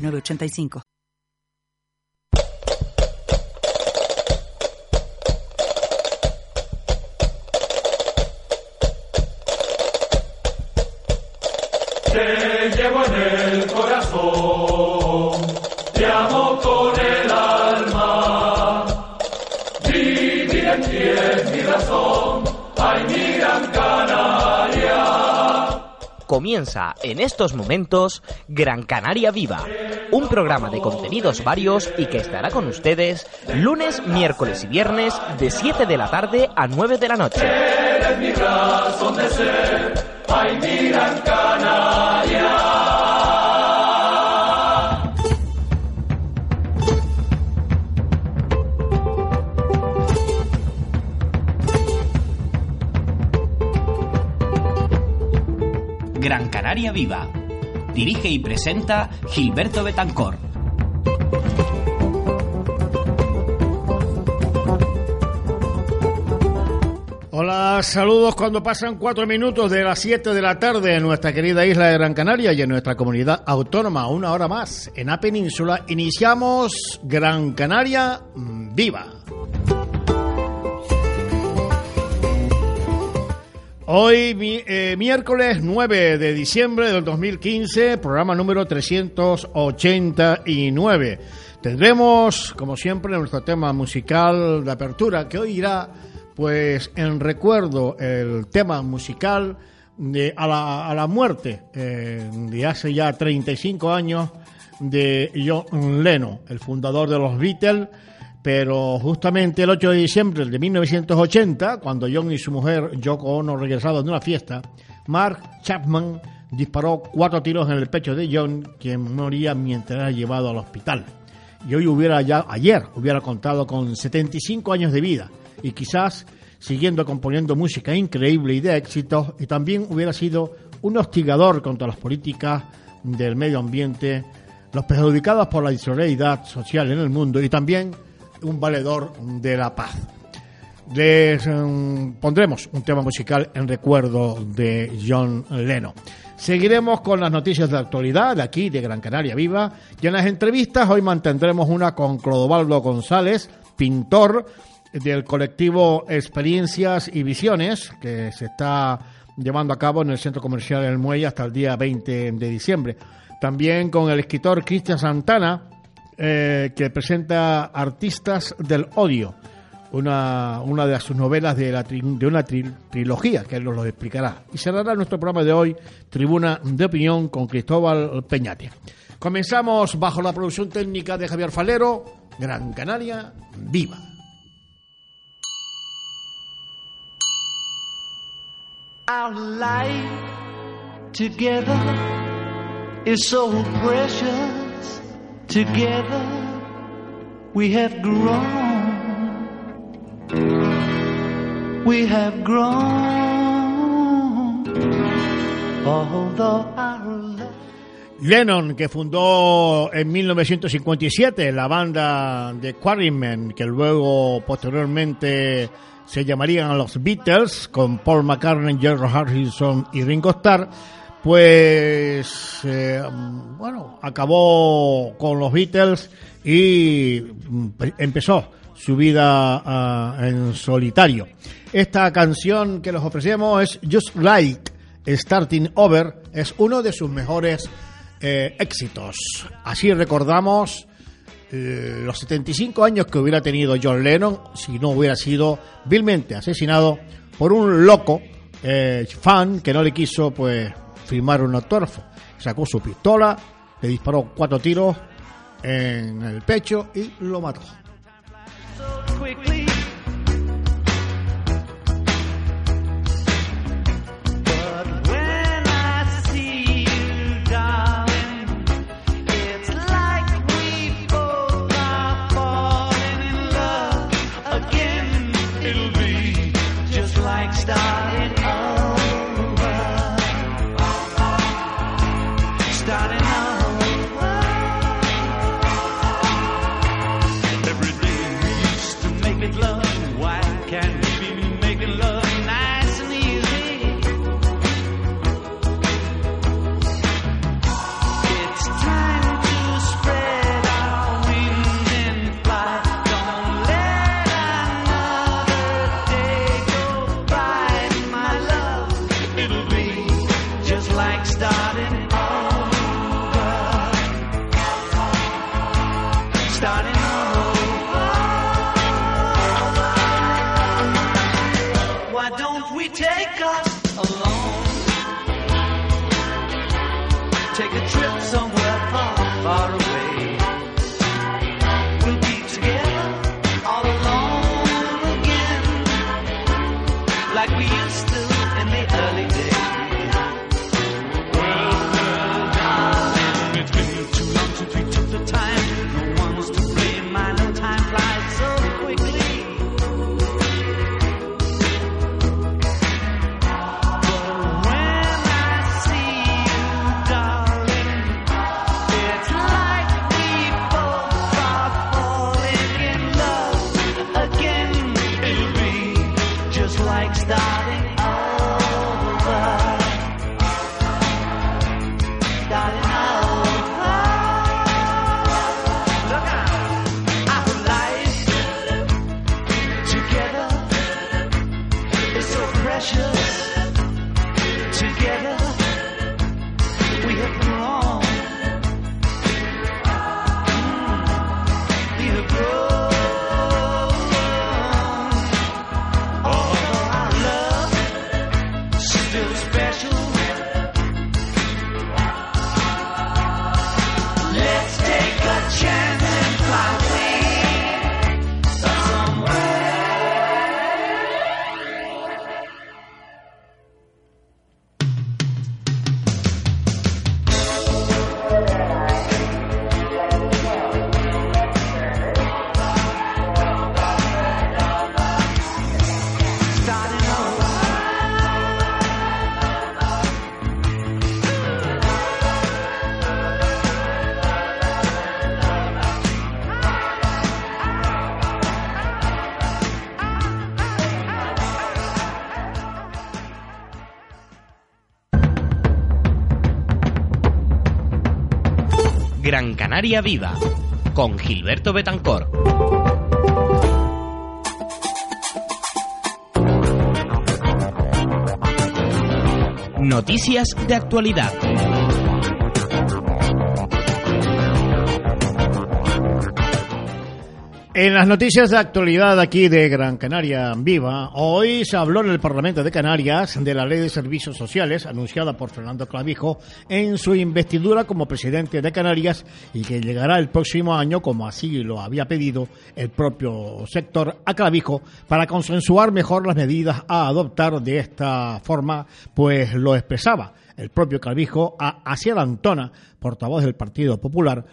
906985. Te llevo en el corazón, Comienza en estos momentos Gran Canaria Viva, un programa de contenidos varios y que estará con ustedes lunes, miércoles y viernes de 7 de la tarde a 9 de la noche. Gran Canaria Viva. Dirige y presenta Gilberto Betancor. Hola, saludos cuando pasan cuatro minutos de las 7 de la tarde en nuestra querida isla de Gran Canaria y en nuestra comunidad autónoma, una hora más en la península. Iniciamos Gran Canaria mm, Viva. Hoy, eh, miércoles 9 de diciembre del 2015, programa número 389. Tendremos, como siempre, nuestro tema musical de apertura, que hoy irá, pues, en recuerdo el tema musical de, a, la, a la muerte eh, de hace ya 35 años de John Lennon, el fundador de los Beatles, pero justamente el 8 de diciembre de 1980, cuando John y su mujer Yoko Ono regresaron de una fiesta, Mark Chapman disparó cuatro tiros en el pecho de John, quien moría mientras era llevado al hospital. Y hoy hubiera ya, ayer hubiera contado con 75 años de vida y quizás siguiendo componiendo música increíble y de éxitos, y también hubiera sido un hostigador contra las políticas del medio ambiente, los perjudicados por la disolidaridad social en el mundo y también un valedor de la paz. Les mm, pondremos un tema musical en recuerdo de John Lennon. Seguiremos con las noticias de actualidad de aquí, de Gran Canaria Viva, y en las entrevistas hoy mantendremos una con Clodovaldo González, pintor del colectivo Experiencias y Visiones, que se está llevando a cabo en el Centro Comercial del Muelle hasta el día 20 de diciembre. También con el escritor Cristian Santana, eh, que presenta Artistas del Odio, una, una de sus novelas de, la de una tri- trilogía, que él nos lo explicará. Y cerrará nuestro programa de hoy, Tribuna de Opinión, con Cristóbal Peñate. Comenzamos bajo la producción técnica de Javier Falero, Gran Canaria, viva. Our life together is so precious. Together we have grown. We have grown. Although our. Lennon, que fundó en 1957 la banda de Quarrymen, que luego posteriormente se llamarían los Beatles, con Paul McCartney, George Harrison y Ringo Starr, pues eh, bueno, acabó con los Beatles y mm, empezó su vida ah, en solitario. Esta canción que les ofrecemos es Just Like Starting Over, es uno de sus mejores eh, éxitos. Así recordamos eh, los 75 años que hubiera tenido John Lennon si no hubiera sido vilmente asesinado por un loco eh, fan que no le quiso pues firmar un autógrafo. Sacó su pistola, le disparó cuatro tiros en el pecho y lo mató. We take us alone? Take a trip somewhere far, far away. Gran Canaria Viva con Gilberto Betancor. Noticias de actualidad. En las noticias de actualidad aquí de Gran Canaria Viva, hoy se habló en el Parlamento de Canarias de la Ley de Servicios Sociales anunciada por Fernando Clavijo en su investidura como presidente de Canarias y que llegará el próximo año, como así lo había pedido el propio sector a Clavijo, para consensuar mejor las medidas a adoptar de esta forma, pues lo expresaba el propio Calvijo a Asier Antona, portavoz del Partido Popular,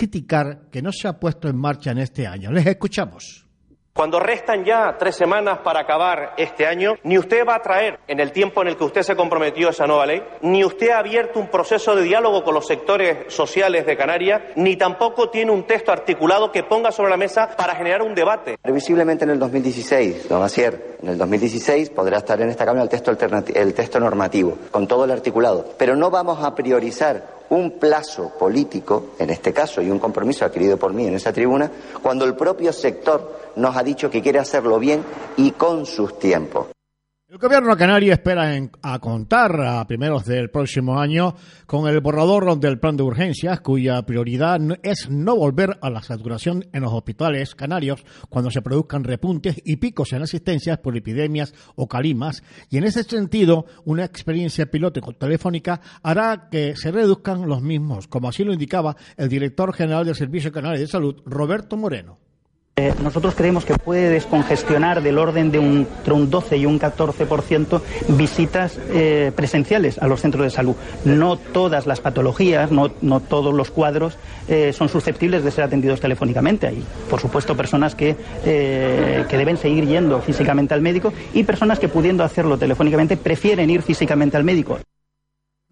criticar que no se ha puesto en marcha en este año. Les escuchamos. Cuando restan ya tres semanas para acabar este año, ni usted va a traer en el tiempo en el que usted se comprometió esa nueva ley, ni usted ha abierto un proceso de diálogo con los sectores sociales de Canarias, ni tampoco tiene un texto articulado que ponga sobre la mesa para generar un debate. Previsiblemente en el 2016, don Asier, en el 2016 podrá estar en esta Cámara el texto, el texto normativo, con todo el articulado. Pero no vamos a priorizar un plazo político, en este caso, y un compromiso adquirido por mí en esa tribuna, cuando el propio sector nos ha dicho que quiere hacerlo bien y con sus tiempos. El gobierno canario espera en- a contar a primeros del próximo año con el borrador del plan de urgencias, cuya prioridad es no volver a la saturación en los hospitales canarios cuando se produzcan repuntes y picos en asistencias por epidemias o calimas. Y en ese sentido, una experiencia piloto telefónica hará que se reduzcan los mismos, como así lo indicaba el director general del Servicio Canario de Salud, Roberto Moreno. Eh, nosotros creemos que puede descongestionar del orden de un, entre un 12 y un 14% visitas eh, presenciales a los centros de salud. No todas las patologías, no, todos los cuadros eh, son susceptibles de ser atendidos telefónicamente. Hay, por supuesto, personas que, que deben seguir yendo físicamente al médico y personas que, pudiendo hacerlo telefónicamente, prefieren ir físicamente al médico.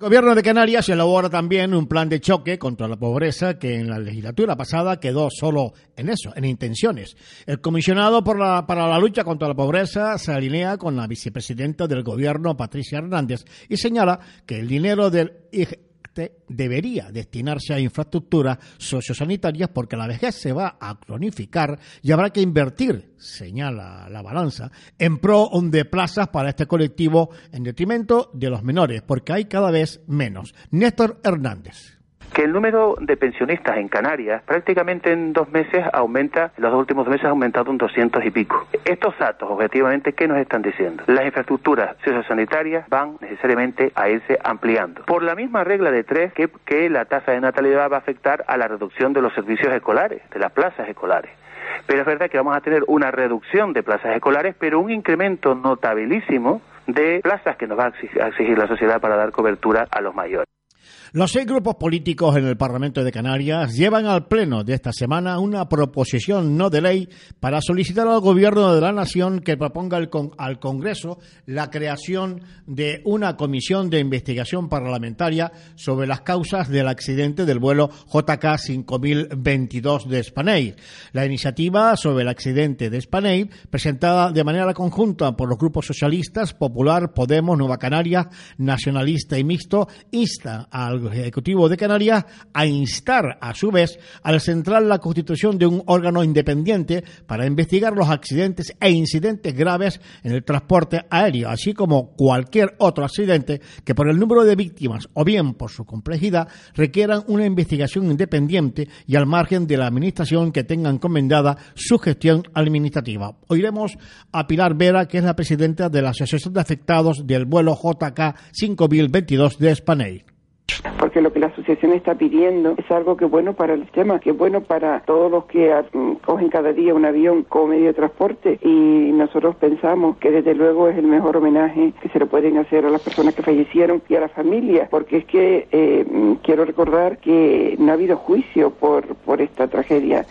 Gobierno de Canarias elabora también un plan de choque contra la pobreza que en la legislatura pasada quedó solo en eso, en intenciones. El comisionado por la- para la lucha contra la pobreza se alinea con la vicepresidenta del gobierno, Patricia Hernández, y señala que el dinero del Debería destinarse a infraestructuras sociosanitarias porque la vejez se va a cronificar y habrá que invertir, señala la balanza, en pro de plazas para este colectivo en detrimento de los menores, porque hay cada vez menos. Néstor Hernández. Que el número de pensionistas en Canarias prácticamente en dos meses aumenta, en los dos últimos meses ha aumentado un 200 y pico. Estos datos, objetivamente, ¿qué nos están diciendo? Las infraestructuras sociosanitarias van necesariamente a irse ampliando. Por la misma regla de tres que, la tasa de natalidad va a afectar a la reducción de los servicios escolares, de las plazas escolares. Pero es verdad que vamos a tener una reducción de plazas escolares, pero un incremento notabilísimo de plazas que nos va a exigir la sociedad para dar cobertura a los mayores. Los seis grupos políticos en el Parlamento de Canarias llevan al Pleno de esta semana una proposición no de ley para solicitar al Gobierno de la Nación que proponga al, con- al Congreso la creación de una comisión de investigación parlamentaria sobre las causas del accidente del vuelo JK 5022 de Spaneir. La iniciativa sobre el accidente de Spaneir, presentada de manera conjunta por los grupos socialistas, Popular, Podemos, Nueva Canarias, Nacionalista y Mixto, insta al Ejecutivo de Canarias a instar, a su vez, al central la constitución de un órgano independiente para investigar los accidentes e incidentes graves en el transporte aéreo, así como cualquier otro accidente que por el número de víctimas o bien por su complejidad requieran una investigación independiente y al margen de la administración que tenga encomendada su gestión administrativa. Oiremos a Pilar Vera, que es la presidenta de la Asociación de Afectados del vuelo JK 5022 de Spanei. Porque lo que la asociación está pidiendo es algo que es bueno para el sistema, que es bueno para todos los que mm, cogen cada día un avión como medio de transporte y nosotros pensamos que desde luego es el mejor homenaje que se le pueden hacer a las personas que fallecieron y a las familias, porque es que eh, mm, quiero recordar que no ha habido juicio por, por esta tragedia.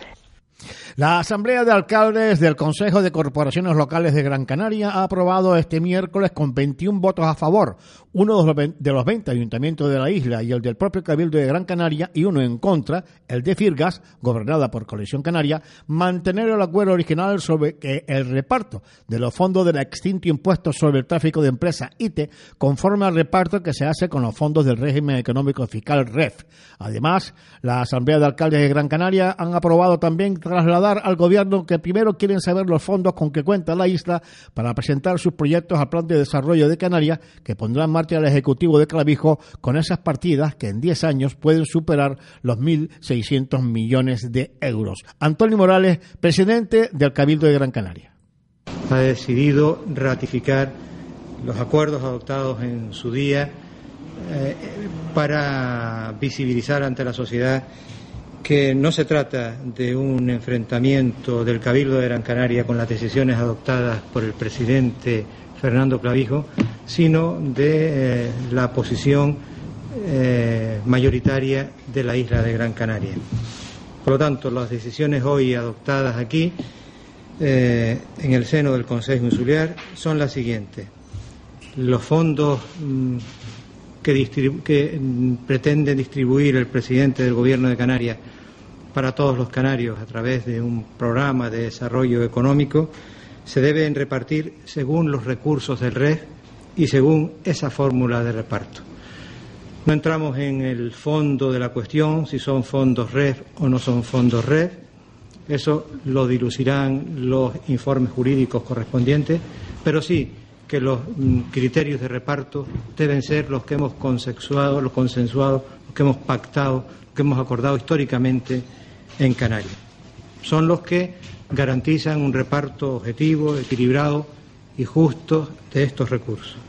La Asamblea de Alcaldes del Consejo de Corporaciones Locales de Gran Canaria ha aprobado este miércoles con 21 votos a favor, uno de los ve- de los 20 ayuntamientos de la isla y el del propio Cabildo de Gran Canaria y uno en contra, el de Firgas, gobernada por Coalición Canaria, mantener el acuerdo original sobre el reparto de los fondos del extinto impuesto sobre el tráfico de empresas ITE conforme al reparto que se hace con los fondos del régimen económico fiscal REF. Además, la Asamblea de Alcaldes de Gran Canaria han aprobado también trasladar al gobierno que primero quieren saber los fondos con que cuenta la isla para presentar sus proyectos al Plan de Desarrollo de Canarias que pondrá en marcha el Ejecutivo de Clavijo con esas partidas que en 10 años pueden superar los 1.600 millones de euros. Antonio Morales, presidente del Cabildo de Gran Canaria. ha decidido ratificar los acuerdos adoptados en su día eh, para visibilizar ante la sociedad que no se trata de un enfrentamiento del Cabildo de Gran Canaria con las decisiones adoptadas por el presidente Fernando Clavijo, sino de eh, la posición eh, mayoritaria de la isla de Gran Canaria. Por lo tanto, las decisiones hoy adoptadas aquí eh, en el seno del Consejo Insular son las siguientes. Los fondos mm, que, distribu- mm, pretende distribuir el presidente del Gobierno de Canarias para todos los canarios a través de un programa de desarrollo económico se deben repartir según los recursos del REF y según esa fórmula de reparto. No entramos en el fondo de la cuestión, si son fondos REF o no son fondos REF. Eso lo dilucirán los informes jurídicos correspondientes, pero sí que los mm, criterios de reparto deben ser los que hemos consensuado, los consensuados, los que hemos pactado, los que hemos acordado históricamente en Canarias. Son los que garantizan un reparto objetivo, equilibrado y justo de estos recursos.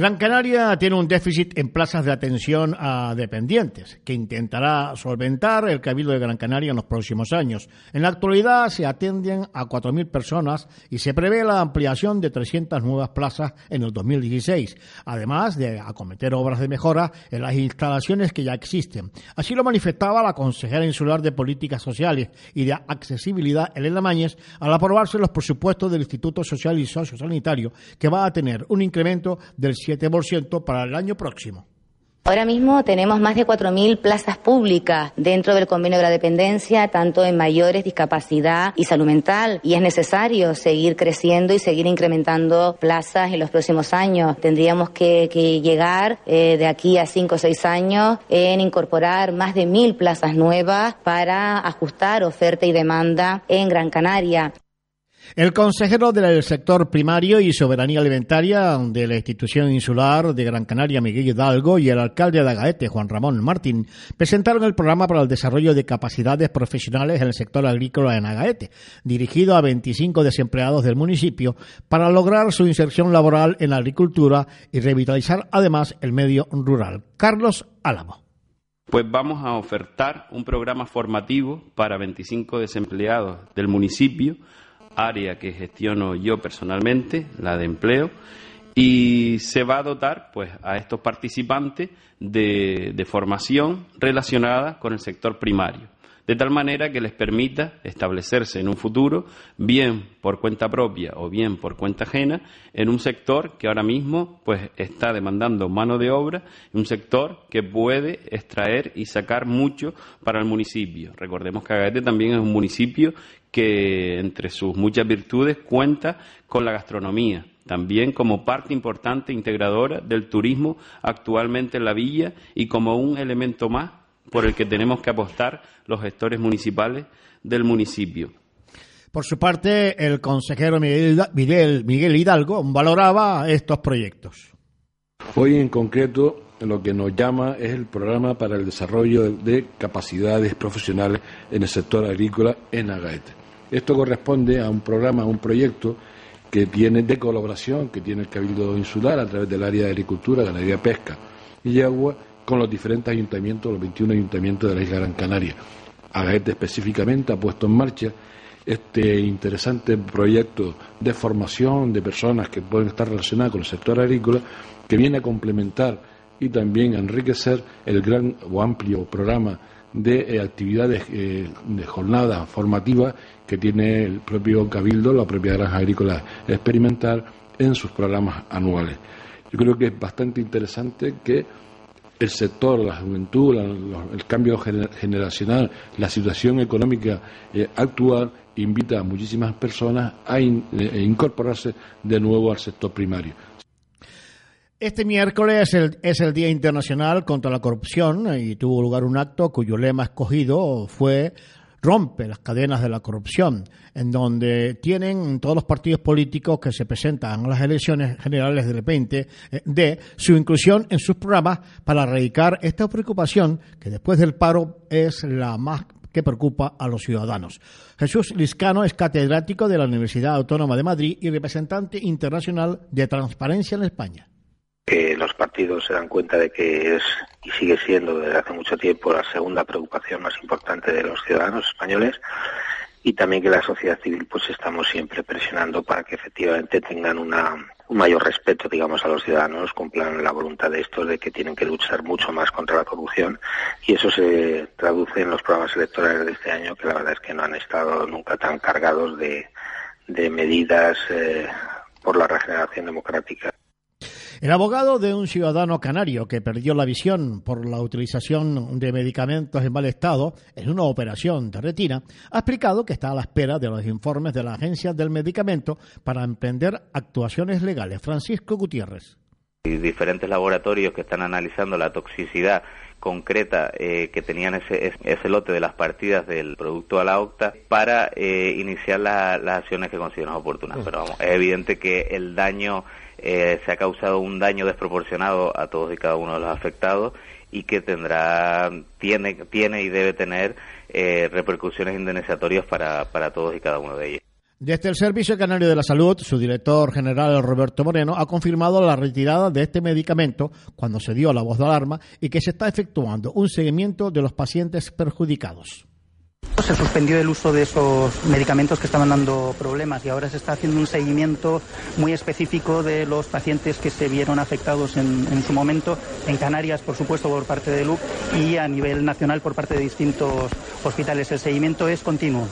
Gran Canaria tiene un déficit en plazas de atención a dependientes que intentará solventar el Cabildo de Gran Canaria en los próximos años. En la actualidad se atienden a 4.000 personas y se prevé la ampliación de 300 nuevas plazas en el 2016, además de acometer obras de mejora en las instalaciones que ya existen. Así lo manifestaba la consejera insular de Políticas Sociales y de Accesibilidad, Elena Mañez, al aprobarse los presupuestos del Instituto Social y Sociosanitario, que va a tener un incremento del 7% para el año próximo. Ahora mismo tenemos más de 4.000 plazas públicas dentro del convenio de la dependencia, tanto en mayores, discapacidad y salud mental, y es necesario seguir creciendo y seguir incrementando plazas en los próximos años. Tendríamos que, llegar eh, de aquí a 5 o 6 años en incorporar más de 1.000 plazas nuevas para ajustar oferta y demanda en Gran Canaria. El consejero del sector primario y soberanía alimentaria de la institución insular de Gran Canaria, Miguel Hidalgo, y el alcalde de Agaete, Juan Ramón Martín, presentaron el programa para el desarrollo de capacidades profesionales en el sector agrícola en Agaete, dirigido a 25 desempleados del municipio para lograr su inserción laboral en la agricultura y revitalizar además el medio rural. Carlos Álamo. Pues vamos a ofertar un programa formativo para 25 desempleados del municipio área que gestiono yo personalmente, la de empleo, y se va a dotar pues a estos participantes de, formación relacionada con el sector primario de tal manera que les permita establecerse en un futuro, bien por cuenta propia o bien por cuenta ajena, en un sector que ahora mismo pues está demandando mano de obra, un sector que puede extraer y sacar mucho para el municipio. Recordemos que Agaete también es un municipio que entre sus muchas virtudes cuenta con la gastronomía, también como parte importante integradora del turismo actualmente en la villa y como un elemento más por el que tenemos que apostar los gestores municipales del municipio. Por su parte, el consejero Miguel, Miguel, Miguel Hidalgo valoraba estos proyectos. Hoy en concreto lo que nos llama es el programa para el desarrollo de capacidades profesionales en el sector agrícola en Agaete. Esto corresponde a un programa, a un proyecto que tiene de colaboración, que tiene el Cabildo Insular a través del área de Agricultura, Ganadería, Pesca y Agua, con los diferentes ayuntamientos, los 21 ayuntamientos de la isla Gran Canaria. Agaete específicamente ha puesto en marcha este interesante proyecto de formación de personas que pueden estar relacionadas con el sector agrícola, que viene a complementar y también a enriquecer el gran o amplio programa de eh, actividades eh, de jornada formativa que tiene el propio Cabildo, la propia Granja Agrícola Experimental, en sus programas anuales. Yo creo que es bastante interesante que el sector, la juventud, el cambio generacional, la situación económica eh, actual invita a muchísimas personas a incorporarse de nuevo al sector primario. Este miércoles es el, es el Día Internacional contra la Corrupción y tuvo lugar un acto cuyo lema escogido fue rompe las cadenas de la corrupción, en donde tienen todos los partidos políticos que se presentan a las elecciones generales de repente eh, de su inclusión en sus programas para erradicar esta preocupación que después del paro es la más que preocupa a los ciudadanos. Jesús Liscano es catedrático de la Universidad Autónoma de Madrid y representante internacional de Transparencia en España que los partidos se dan cuenta de que es y sigue siendo desde hace mucho tiempo la segunda preocupación más importante de los ciudadanos españoles y también que la sociedad civil pues estamos siempre presionando para que efectivamente tengan una, un mayor respeto digamos a los ciudadanos, cumplan la voluntad de estos de que tienen que luchar mucho más contra la corrupción y eso se traduce en los programas electorales de este año que la verdad es que no han estado nunca tan cargados de, de medidas eh, por la regeneración democrática. El abogado de un ciudadano canario que perdió la visión por la utilización de medicamentos en mal estado en una operación de retina ha explicado que está a la espera de los informes de la Agencia del Medicamento para emprender actuaciones legales. Francisco Gutiérrez. Hay diferentes laboratorios que están analizando la toxicidad concreta eh, que tenían ese, ese, lote de las partidas del producto a la OCTA para eh, iniciar las acciones que consideren oportunas. Pero vamos, es evidente que el daño eh, se ha causado un daño desproporcionado a todos y cada uno de los afectados y que tendrá, tiene, tiene y debe tener eh, repercusiones indemnizatorias para, para todos y cada uno de ellos. Desde el Servicio Canario de la Salud, su director general Roberto Moreno ha confirmado la retirada de este medicamento cuando se dio la voz de alarma y que se está efectuando un seguimiento de los pacientes perjudicados. Se suspendió el uso de esos medicamentos que estaban dando problemas y ahora se está haciendo un seguimiento muy específico de los pacientes que se vieron afectados en, su momento, en Canarias, por supuesto, por parte de LUC y a nivel nacional por parte de distintos hospitales. El seguimiento es continuo.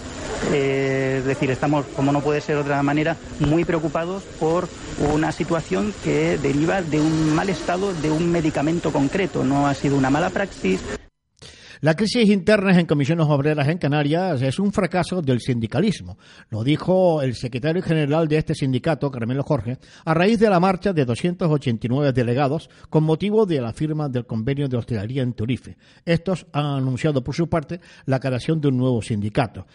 Eh, es decir, estamos, como no puede ser de otra manera, muy preocupados por una situación que deriva de un mal estado de un medicamento concreto. No ha sido una mala praxis, la crisis interna en comisiones obreras en Canarias es un fracaso del sindicalismo. Lo dijo el secretario general de este sindicato, Carmelo Jorge, a raíz de la marcha de 289 delegados con motivo de la firma del convenio de hostelería en Turife. Estos han anunciado por su parte la creación de un nuevo sindicato.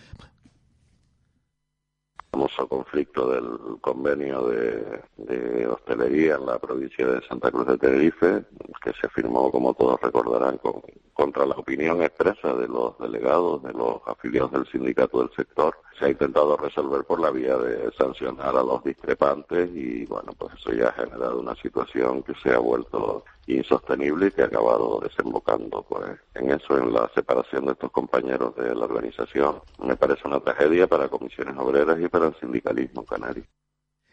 Famoso conflicto del convenio de, hostelería en la provincia de Santa Cruz de Tenerife, que se firmó, como todos recordarán, con- contra la opinión expresa de los delegados, de los afiliados del sindicato del sector. Se ha intentado resolver por la vía de sancionar a los discrepantes y, bueno, pues eso ya ha generado una situación que se ha vuelto insostenible y que ha acabado desembocando pues en eso, en la separación de estos compañeros de la organización. Me parece una tragedia para comisiones obreras y para el sindicalismo canario.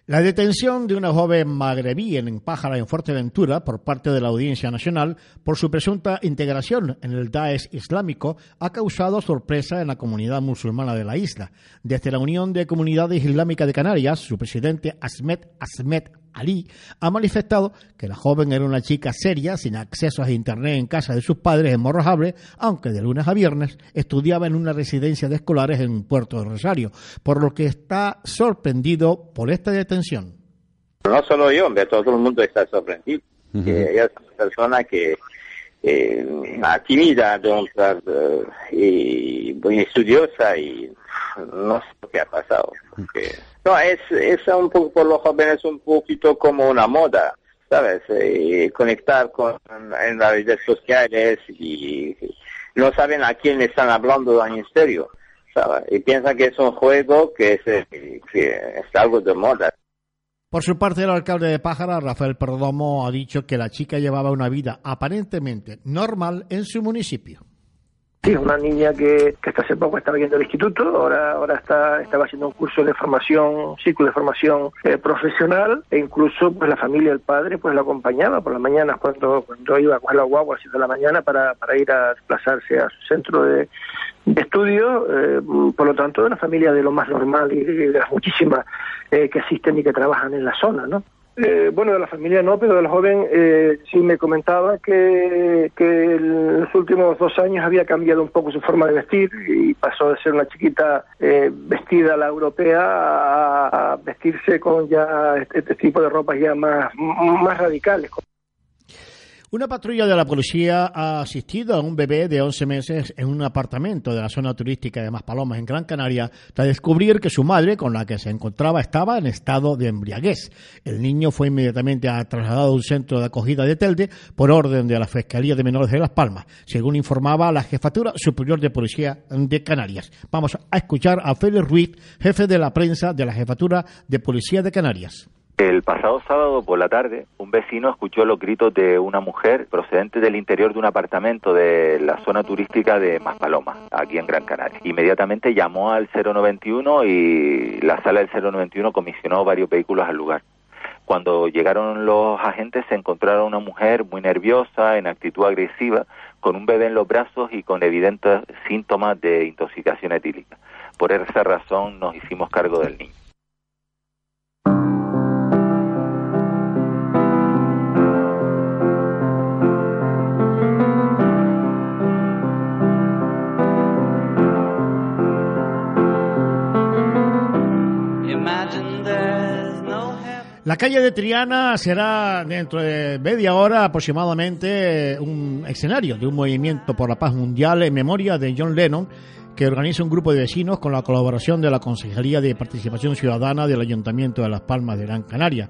La detención de una joven magrebí en Pájara, en Fuerteventura, por parte de la Audiencia Nacional por su presunta integración en el Daesh Islámico ha causado sorpresa en la comunidad musulmana de la isla. Desde la Unión de Comunidades Islámicas de Canarias, su presidente Ahmed Ahmed Ali ha manifestado que la joven era una chica seria, sin acceso a Internet en casa de sus padres en Morrojable, aunque de lunes a viernes estudiaba en una residencia de escolares en Puerto de Rosario, por lo que está sorprendido por esta detención. No solo yo, hombre, todo el mundo está sorprendido. Que ella es una persona que eh, tímida, entonces, eh, y muy estudiosa y no sé que ha pasado. porque- no, es, es un poco por los jóvenes un poquito como una moda, ¿sabes? Eh, conectar con en las redes sociales y no saben a quién están hablando en serio, ¿sabes? Y piensan que es un juego que es, eh, que es algo de moda. Por su parte, el alcalde de Pájara, Rafael Perdomo, ha dicho que la chica llevaba una vida aparentemente normal en su municipio. Sí, una niña que, que hasta hace poco estaba yendo al instituto, ahora ahora está estaba haciendo un curso de formación, ciclo de formación eh, profesional e incluso pues la familia, el padre, pues la acompañaba por las mañanas cuando cuando iba a coger la guagua a las de la mañana para, para ir a desplazarse a su centro de, de estudio, eh, por lo tanto, una familia de lo más normal y de las muchísimas eh, que asisten y que trabajan en la zona, ¿no? Eh, bueno, de la familia no, pero de la joven eh, sí me comentaba que, que en los últimos dos años había cambiado un poco su forma de vestir y pasó de ser una chiquita eh, vestida a la europea a, a vestirse con ya este, este tipo de ropas ya más, más radicales. Una patrulla de la policía ha asistido a un bebé de 11 meses en un apartamento de la zona turística de Maspalomas, en Gran Canaria, tras descubrir que su madre, con la que se encontraba, estaba en estado de embriaguez. El niño fue inmediatamente trasladado a un centro de acogida de Telde por orden de la Fiscalía de Menores de Las Palmas, según informaba la Jefatura Superior de Policía de Canarias. Vamos a escuchar a Félix Ruiz, jefe de la prensa de la Jefatura de Policía de Canarias. El pasado sábado por la tarde, un vecino escuchó los gritos de una mujer procedente del interior de un apartamento de la zona turística de Maspalomas, aquí en Gran Canaria. Inmediatamente llamó al 091 y la sala del 091 comisionó varios vehículos al lugar. Cuando llegaron los agentes se encontraron una mujer muy nerviosa, en actitud agresiva, con un bebé en los brazos y con evidentes síntomas de intoxicación etílica. Por esa razón nos hicimos cargo del niño. La calle de Triana será dentro de media hora aproximadamente un escenario de un movimiento por la paz mundial en memoria de John Lennon que organiza un grupo de vecinos con la colaboración de la Consejería de Participación Ciudadana del Ayuntamiento de Las Palmas de Gran Canaria.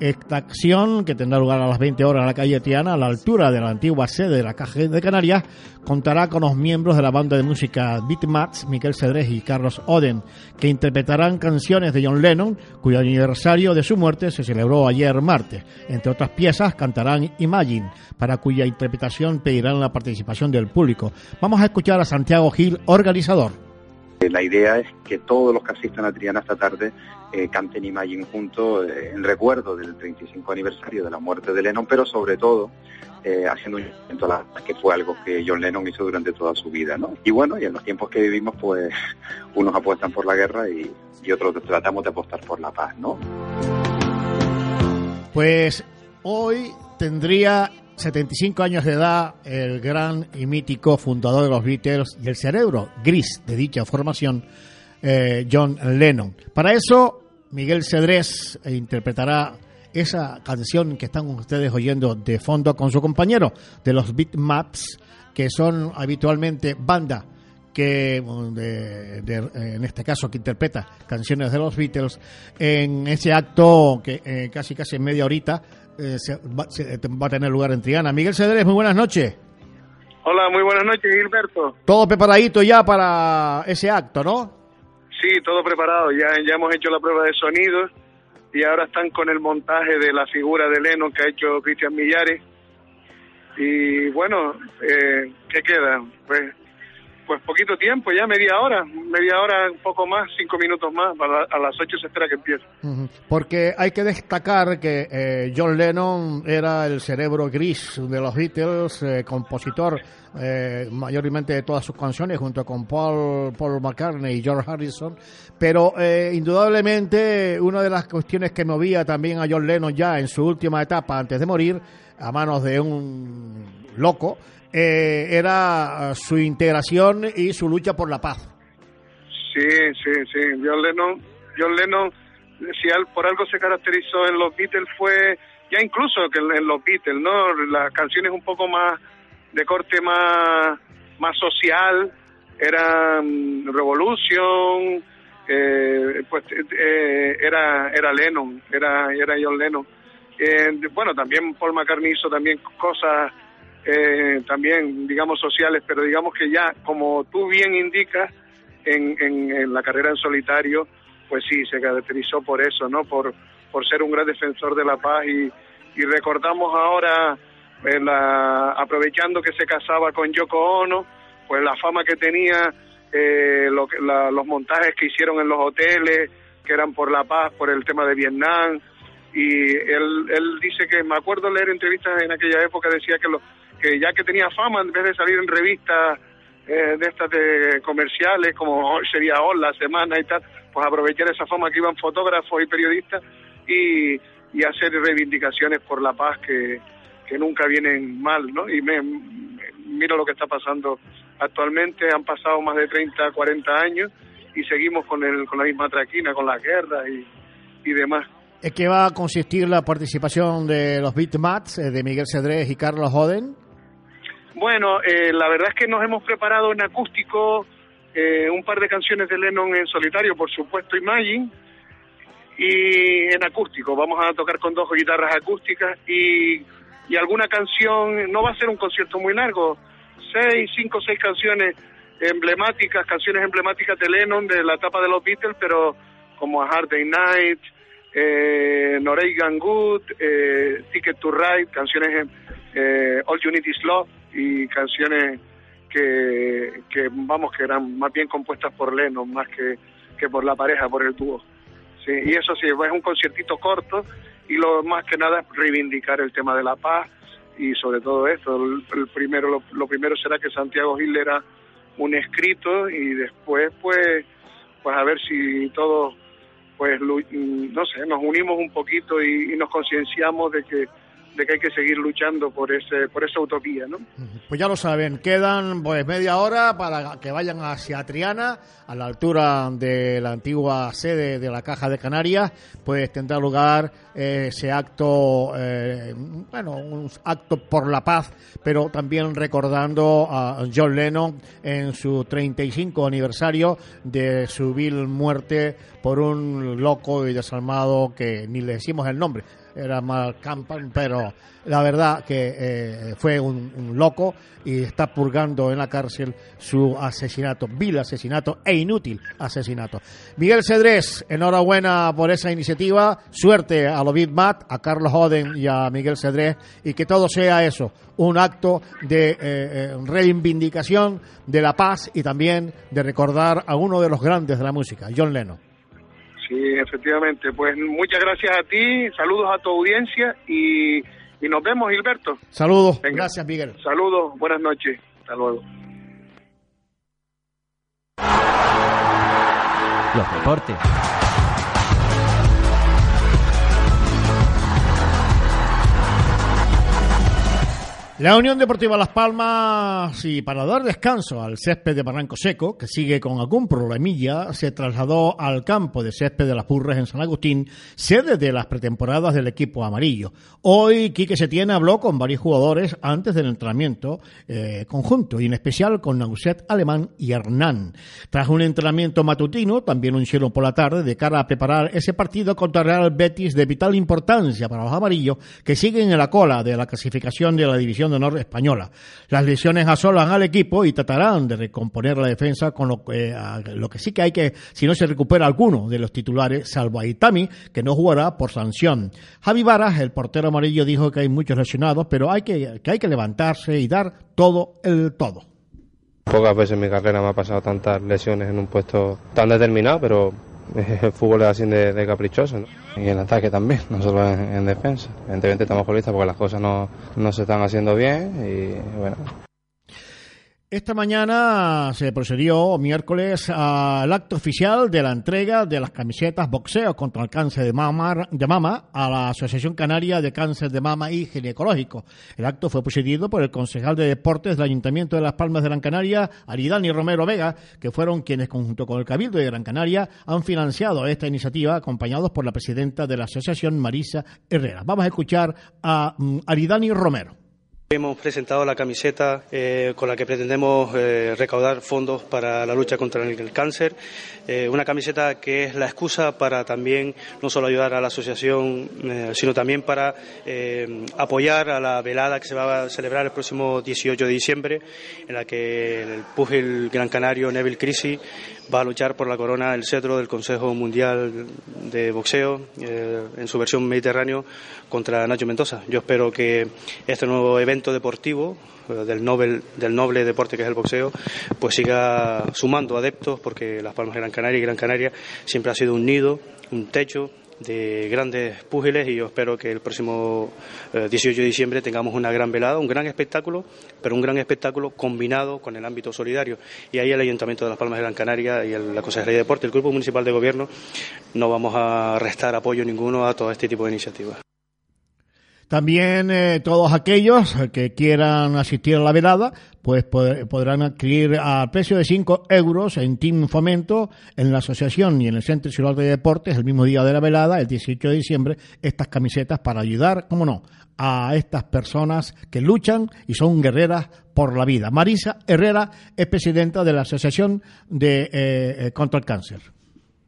Esta acción, que tendrá lugar a las 20 horas en la calle Triana, a la altura de la antigua sede de la Caja de Canarias, contará con los miembros de la banda de música Beatmats, Miguel Cedrés y Carlos Oden, que interpretarán canciones de John Lennon, cuyo aniversario de su muerte se celebró ayer martes. Entre otras piezas, cantarán Imagine, para cuya interpretación pedirán la participación del público. Vamos a escuchar a Santiago Gil, organizador. La idea es que todos los que asistan a Triana esta tarde eh, canten Imagine juntos eh, en recuerdo del 35 aniversario de la muerte de Lennon, pero sobre todo eh, haciendo un a la que fue algo que John Lennon hizo durante toda su vida, ¿no? Y bueno, y en los tiempos que vivimos, pues unos apuestan por la guerra y, y otros tratamos de apostar por la paz, ¿no? Pues hoy tendría 75 años de edad el gran y mítico fundador de los Beatles y el cerebro gris de dicha formación, eh, John Lennon. Para eso, Miguel Cedrés interpretará esa canción que están ustedes oyendo de fondo con su compañero de los Beatmaps, que son habitualmente banda que de- de- en este caso que interpreta canciones de los Beatles en ese acto que eh, casi casi en media horita eh, se va, se- va a tener lugar en Triana. Miguel Cedrés, muy buenas noches. Hola, muy buenas noches, Gilberto. Todo preparadito ya para ese acto, ¿no? Sí, todo preparado. Ya, ya hemos hecho la prueba de sonido y ahora están con el montaje de la figura de Lennon que ha hecho Cristian Millares. Y bueno, eh, ¿qué queda? Pues, pues poquito tiempo, ya media hora, media hora, un poco más, cinco minutos más. A, a las ocho se espera que empiece. Porque hay que destacar que eh, John Lennon era el cerebro gris de los Beatles, eh, compositor eh, mayormente de todas sus canciones junto con Paul, Paul McCartney y George Harrison, pero eh, indudablemente una de las cuestiones que movía también a John Lennon ya en su última etapa antes de morir a manos de un loco eh, era su integración y su lucha por la paz. Sí, sí, sí. John Lennon, John Lennon, si por algo se caracterizó en los Beatles fue, ya incluso que en, los Beatles, ¿no? Las canciones un poco más de corte más, más social, eran Revolution, eh, pues eh, era era Lennon, era era John Lennon. Eh, bueno, también Paul McCartney hizo también cosas eh, también, digamos, sociales, pero digamos que ya, como tú bien indicas, en, en, la carrera en solitario, pues sí, se caracterizó por eso, ¿no? Por, por ser un gran defensor de la paz y, y recordamos ahora, eh, aprovechando que se casaba con Yoko Ono, pues la fama que tenía, eh, lo la- los montajes que hicieron en los hoteles, que eran por la paz, por el tema de Vietnam, y él, él dice que, me acuerdo leer entrevistas en aquella época, decía que, lo, que ya que tenía fama, en vez de salir en revistas eh, de estas de comerciales, como sería Hola, Semana y tal, pues aprovechar esa fama que iban fotógrafos y periodistas y, y hacer reivindicaciones por la paz que, que nunca vienen mal, ¿no? Y me, me- miro lo que está pasando actualmente, han pasado más de 30, 40 años y seguimos con, el, con la misma traquina, con la guerra y, y demás. ¿En qué va a consistir la participación de los Beatmats, eh, de Miguel Cedrés y Carlos Joden? Bueno, eh, la verdad es que nos hemos preparado en acústico eh, un par de canciones de Lennon en solitario, por supuesto, Imagine, y en acústico. Vamos a tocar con dos guitarras acústicas y, y alguna canción, no va a ser un concierto muy largo, seis, cinco, seis canciones emblemáticas, canciones emblemáticas de Lennon de la etapa de los Beatles, pero como A Hard Day Night, eh, Norwegian Good, eh, Ticket to Ride, canciones eh, All You Need Is Love y canciones que, que vamos que eran más bien compuestas por Lennon más que, que por la pareja, por el dúo. Sí, y eso sí, es un conciertito corto y lo más que nada es reivindicar el tema de la paz y sobre todo esto. El primero, lo, lo primero será que Santiago Gil era un escrito y después pues pues a ver si todos pues mm, no sé nos unimos un poquito y, y nos concienciamos de que de que hay que seguir luchando por ese por esa utopía no Pues ya lo saben, quedan pues media hora para que vayan hacia Triana, a la altura de la antigua sede de la Caja de Canarias, pues tendrá lugar eh, ese acto, eh, bueno, un acto por la paz, pero también recordando a John Lennon en su 35 aniversario de su vil muerte por un loco y desalmado que ni le decimos el nombre, era Mark Campan, pero la verdad que eh, fue un, loco y está purgando en la cárcel su asesinato, vil asesinato e inútil asesinato. Miguel Cedrés, enhorabuena por esa iniciativa, suerte a los Mat, a Carlos Oden y a Miguel Cedrés y que todo sea eso, un acto de eh, eh, reivindicación de la paz y también de recordar a uno de los grandes de la música, John Lennon. Sí efectivamente pues muchas gracias a ti saludos a tu audiencia y, y nos vemos Gilberto Saludos, Venga. gracias Miguel. saludos buenas noches hasta luego Los deportes. La Unión Deportiva Las Palmas, y para dar descanso al césped de Barranco Seco, que sigue con algún problemilla, se trasladó al campo de césped de las Burras en San Agustín, sede de las pretemporadas del equipo amarillo. Hoy Quique Setién habló con varios jugadores antes del entrenamiento eh, conjunto, y en especial con Nauset Alemán y Hernán. Tras un entrenamiento matutino, también un hicieron por la tarde, de cara a preparar ese partido contra Real Betis de vital importancia para los amarillos, que siguen en la cola de la clasificación de la división de honor española. Las lesiones asolan al equipo y tratarán de recomponer la defensa con lo a- lo que sí que hay que, si no se recupera alguno de los titulares, salvo a Itami, que no jugará por sanción. Javi Varas, el portero amarillo, dijo que hay muchos lesionados, pero hay que, que hay que levantarse y dar todo el todo. Pocas veces en mi carrera me ha pasado tantas lesiones en un puesto tan determinado, pero el fútbol es así de, caprichoso. Y en ataque también, no solo en, en defensa. Evidentemente estamos listas porque las cosas no, no se están haciendo bien y bueno, Esta mañana se procedió miércoles al acto oficial de la entrega de las camisetas boxeo contra el cáncer de mama, de mama a la Asociación Canaria de Cáncer de Mama y Ginecológico. El acto fue precedido por el concejal de deportes del Ayuntamiento de Las Palmas de Gran Canaria, Aridani Romero Vega, que fueron quienes junto con el Cabildo de Gran Canaria han financiado esta iniciativa, acompañados por la presidenta de la asociación, Marisa Herrera. Vamos a escuchar a mm, Aridani Romero. Hemos presentado la camiseta eh, con la que pretendemos eh, recaudar fondos para la lucha contra el, el cáncer. Eh, una camiseta que es la excusa para también no solo ayudar a la asociación, eh, sino también para eh, apoyar a la velada que se va a celebrar el próximo 18 de diciembre, en la que el púgil gran canario Neville Crisi va a luchar por la corona del cetro del Consejo Mundial de Boxeo en su versión mediterráneo contra Nacho Mendoza. Yo espero que este nuevo evento deportivo del, Nobel, del noble deporte que es el boxeo, pues siga sumando adeptos porque Las Palmas de Gran Canaria y Gran Canaria siempre ha sido un nido, un techo de grandes púgiles y yo espero que el próximo eh, 18 de diciembre tengamos una gran velada, un gran espectáculo, pero un gran espectáculo combinado con el ámbito solidario. Y ahí el Ayuntamiento de Las Palmas de Gran Canaria y la Consejería de Deporte, el Grupo Municipal de Gobierno, no vamos a restar apoyo ninguno a todo este tipo de iniciativas. También eh, todos aquellos que quieran asistir a la velada, pues pod- podrán adquirir a precio de 5 euros en Team Fomento, en la asociación y en el Centro Ciudad de Deportes, el mismo día de la velada, el 18 de diciembre, estas camisetas para ayudar, cómo no, a estas personas que luchan y son guerreras por la vida. Marisa Herrera es presidenta de la Asociación de eh, eh, contra el Cáncer.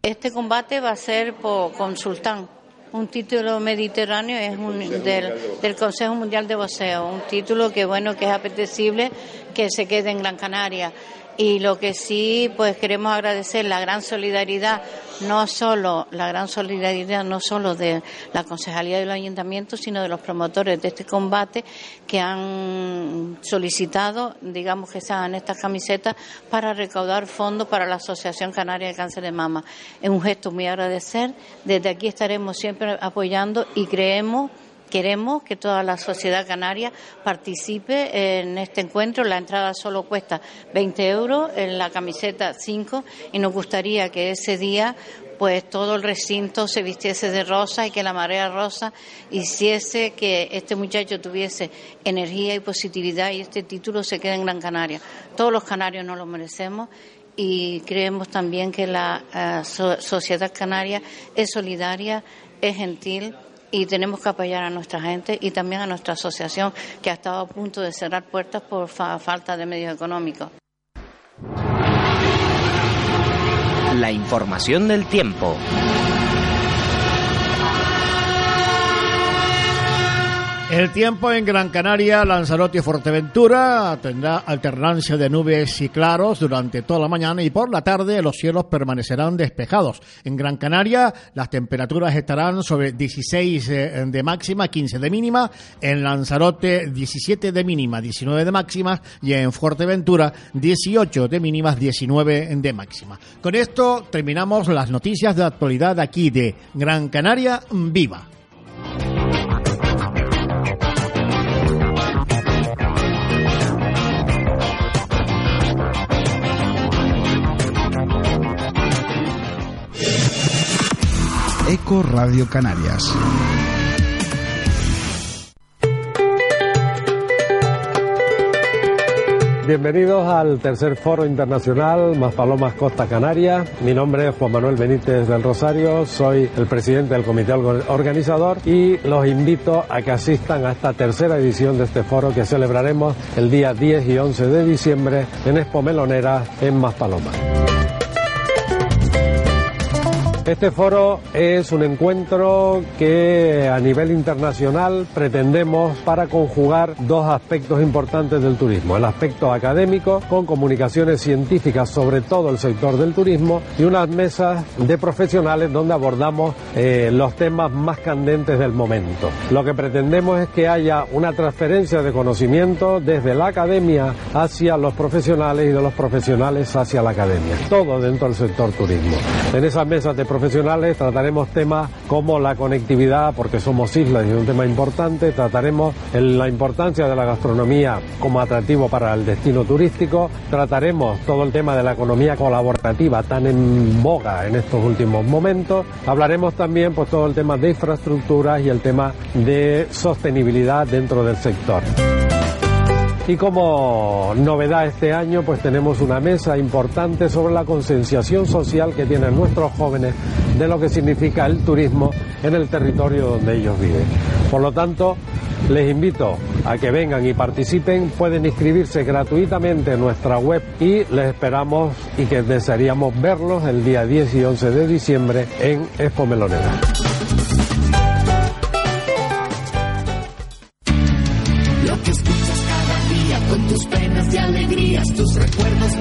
Este combate va a ser por, con Sultán. Un título mediterráneo es un, del, del Consejo Mundial de Boxeo, un título que bueno que es apetecible que se quede en Gran Canaria. Y lo que sí, pues queremos agradecer la gran solidaridad, no solo la gran solidaridad, no solo de la concejalía del ayuntamiento, sino de los promotores de este combate que han solicitado, digamos que sean estas camisetas para recaudar fondos para la Asociación Canaria de Cáncer de Mama. Es un gesto muy agradecer. Desde aquí estaremos siempre apoyando y creemos Queremos que toda la sociedad canaria participe en este encuentro. La entrada solo cuesta 20 euros, en la camiseta 5 y nos gustaría que ese día pues todo el recinto se vistiese de rosa y que la marea rosa hiciese que este muchacho tuviese energía y positividad y este título se quede en Gran Canaria. Todos los canarios nos lo merecemos y creemos también que la eh, so- sociedad canaria es solidaria, es gentil y tenemos que apoyar a nuestra gente y también a nuestra asociación que ha estado a punto de cerrar puertas por fa- falta de medios económicos. La información del tiempo. El tiempo en Gran Canaria, Lanzarote y Fuerteventura tendrá alternancia de nubes y claros durante toda la mañana y por la tarde los cielos permanecerán despejados. En Gran Canaria las temperaturas estarán sobre 16 eh, de máxima, 15 de mínima. En Lanzarote 17 de mínima, 19 de máxima y en Fuerteventura 18 de mínimas, 19 de máxima. Con esto terminamos las noticias de actualidad aquí de Gran Canaria Viva. Radio Canarias. Bienvenidos al tercer foro internacional Más Palomas Costa Canaria. Mi nombre es Juan Manuel Benítez del Rosario, soy el presidente del comité orga- organizador y los invito a que asistan a esta tercera edición de este foro que celebraremos el día 10 y 11 de diciembre en Expo Melonera en Maspalomas. Este foro es un encuentro que a nivel internacional pretendemos para conjugar dos aspectos importantes del turismo. El aspecto académico con comunicaciones científicas sobre todo el sector del turismo y unas mesas de profesionales donde abordamos eh, los temas más candentes del momento. Lo que pretendemos es que haya una transferencia de conocimiento desde la academia hacia los profesionales y de los profesionales hacia la academia. Todo dentro del sector turismo. En esas mesas de profesionales trataremos temas como la conectividad, porque somos islas y es un tema importante. Trataremos la importancia de la gastronomía como atractivo para el destino turístico. Trataremos todo el tema de la economía colaborativa tan en boga en estos últimos momentos. Hablaremos también pues todo el tema de infraestructuras y el tema de sostenibilidad dentro del sector. Y como novedad este año, pues tenemos una mesa importante sobre la concienciación social que tienen nuestros jóvenes de lo que significa el turismo en el territorio donde ellos viven. Por lo tanto, les invito a que vengan y participen. Pueden inscribirse gratuitamente en nuestra web y les esperamos y que desearíamos verlos el día 10 y 11 de diciembre en Expo Melonera.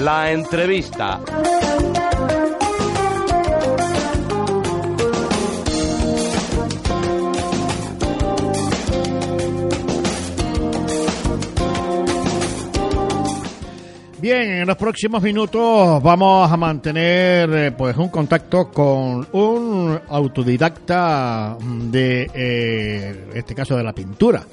La entrevista. Bien, en los próximos minutos vamos a mantener eh, pues un contacto con un autodidacta de eh, este caso de la pintura.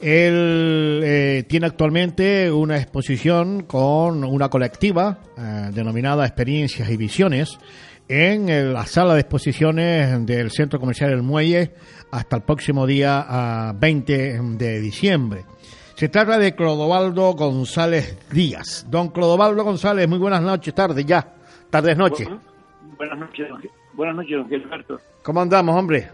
Él eh, tiene actualmente una exposición con una colectiva eh, denominada Experiencias y Visiones en la sala de exposiciones del Centro Comercial El Muelle hasta el próximo día ah, 20 de diciembre. Se trata de Clodovaldo González Díaz. Don Clodovaldo González, muy buenas noches, tardes ya, tardes, noches. Buenas noches, buenas noches, don Gilberto. ¿Cómo andamos, hombre?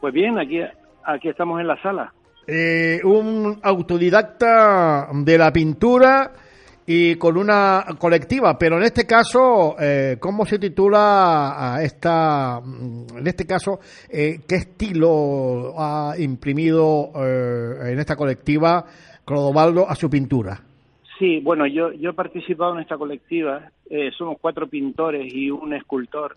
Pues bien, aquí, aquí estamos en la sala. Eh, un autodidacta de la pintura y con una colectiva, pero en este caso, eh, ¿cómo se titula a esta, mm, en este caso, eh, qué estilo ha imprimido eh, en esta colectiva Clodovaldo a su pintura? Sí, bueno, yo, yo he participado en esta colectiva, eh, somos cuatro pintores y un escultor,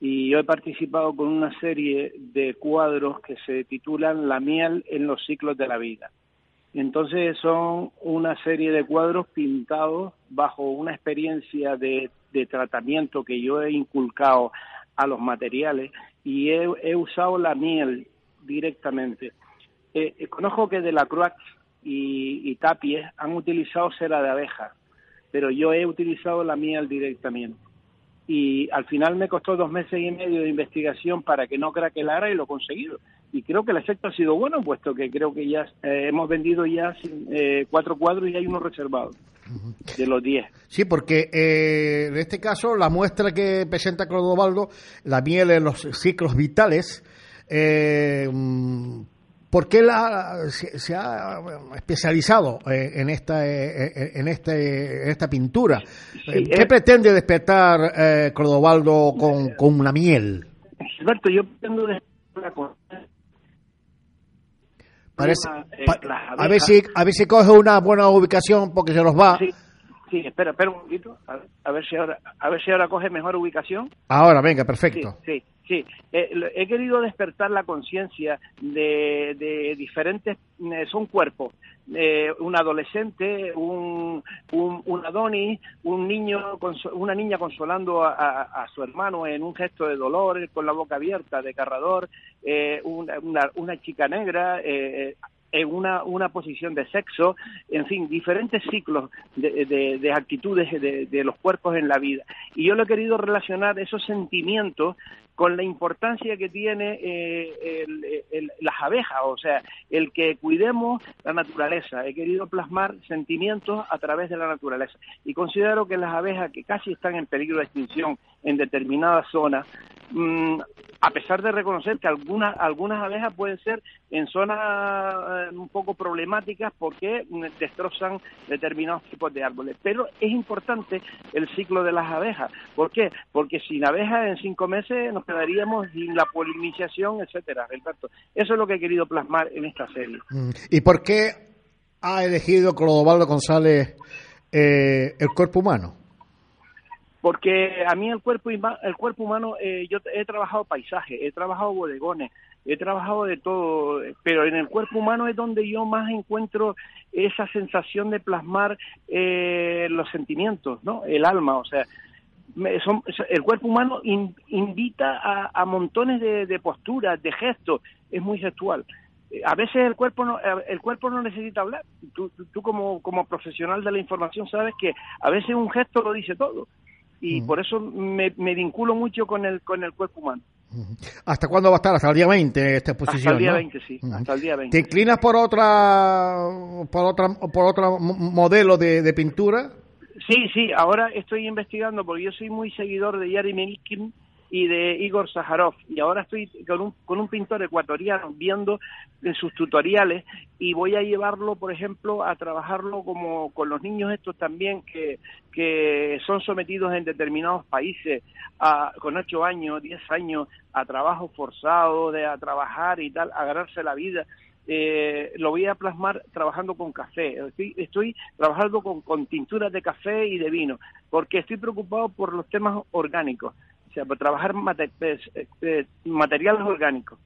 y yo he participado con una serie de cuadros que se titulan La miel en los ciclos de la vida. Entonces son una serie de cuadros pintados bajo una experiencia de, tratamiento que yo he inculcado a los materiales y he, he usado la miel directamente. Eh, eh, conozco que de la Croix y, y Tapies han utilizado cera de abeja, pero yo he utilizado la miel directamente. Y al final me costó dos meses y medio de investigación para que no craquelara y lo he conseguido. Y creo que el efecto ha sido bueno, puesto que creo que ya eh, hemos vendido ya eh, cuatro cuadros y hay uno reservado de los diez. Sí, porque eh, en este caso la muestra que presenta Clodovaldo, la miel en los ciclos vitales, eh, mm, ¿por qué la, se, se ha especializado eh, en esta eh, en este en esta pintura? Eh, ¿Qué eh. pretende despertar eh, Clodovaldo con, con una miel? Gilberto, yo pretendo de la con- Parece, eh, pa- a ver si a ver si coge una buena ubicación porque se nos va. Sí, espera, espera un momentito, a ver, a ver si ahora, a ver si ahora coge mejor ubicación. Ahora, venga, perfecto. Sí, sí, sí. Eh, he querido despertar la conciencia de, de diferentes, eh, son cuerpos, eh, un adolescente, un, un, un adonis, un niño, una niña consolando a, su hermano en un gesto de dolor, con la boca abierta, desgarrador, eh, una, una, una chica negra, eh, eh, en una, una posición de sexo, en fin, diferentes ciclos de, de- de actitudes de, de los cuerpos en la vida. Y yo lo he querido relacionar esos sentimientos con la importancia que tiene eh, el- las abejas, o sea, el que cuidemos la naturaleza. He querido plasmar sentimientos a través de la naturaleza. Y considero que las abejas que casi están en peligro de extinción en determinadas zonas, mm, a pesar de reconocer que algunas algunas abejas pueden ser en zonas eh, un poco problemáticas porque destrozan determinados tipos de árboles. Pero es importante el ciclo de las abejas. ¿Por qué? Porque sin abejas en cinco meses nos quedaríamos sin la polinización, etcétera, Alberto. Eso es lo que he querido plasmar en esta serie. Mm. ¿Y por qué ha elegido Clodovaldo González eh, el cuerpo humano? porque a mí el cuerpo el cuerpo humano eh, yo he trabajado paisaje he trabajado bodegones he trabajado de todo pero en el cuerpo humano es donde yo más encuentro esa sensación de plasmar eh, los sentimientos no el alma o sea son- el cuerpo humano in- invita a, a montones de, de posturas de gestos es muy gestual a veces el cuerpo no el cuerpo no necesita hablar tú, tú- tú como como profesional de la información sabes que a veces un gesto lo dice todo y por eso me, me vinculo mucho con el con el cuerpo humano. ¿Hasta cuándo va a estar? Hasta el día 20 esta exposición. hasta el día ¿no? 20, sí, hasta el día 20. ¿Te inclinas por otra por otra por otro mo- modelo de, de pintura? Sí, sí, ahora estoy investigando porque yo soy muy seguidor de Yari Melkin y de Igor Sajarov y ahora estoy con un, con un pintor ecuatoriano viendo en sus tutoriales y voy a llevarlo, por ejemplo, a trabajarlo como con los niños estos también que, que son sometidos en determinados países a, con 8 años, 10 años a trabajo forzado, de a trabajar y tal, a ganarse la vida eh, lo voy a plasmar trabajando con café. Estoy, estoy trabajando con, tinturas de café y de vino, porque estoy preocupado por los temas orgánicos, o sea, por trabajar mate- eh, eh, materiales orgánicos.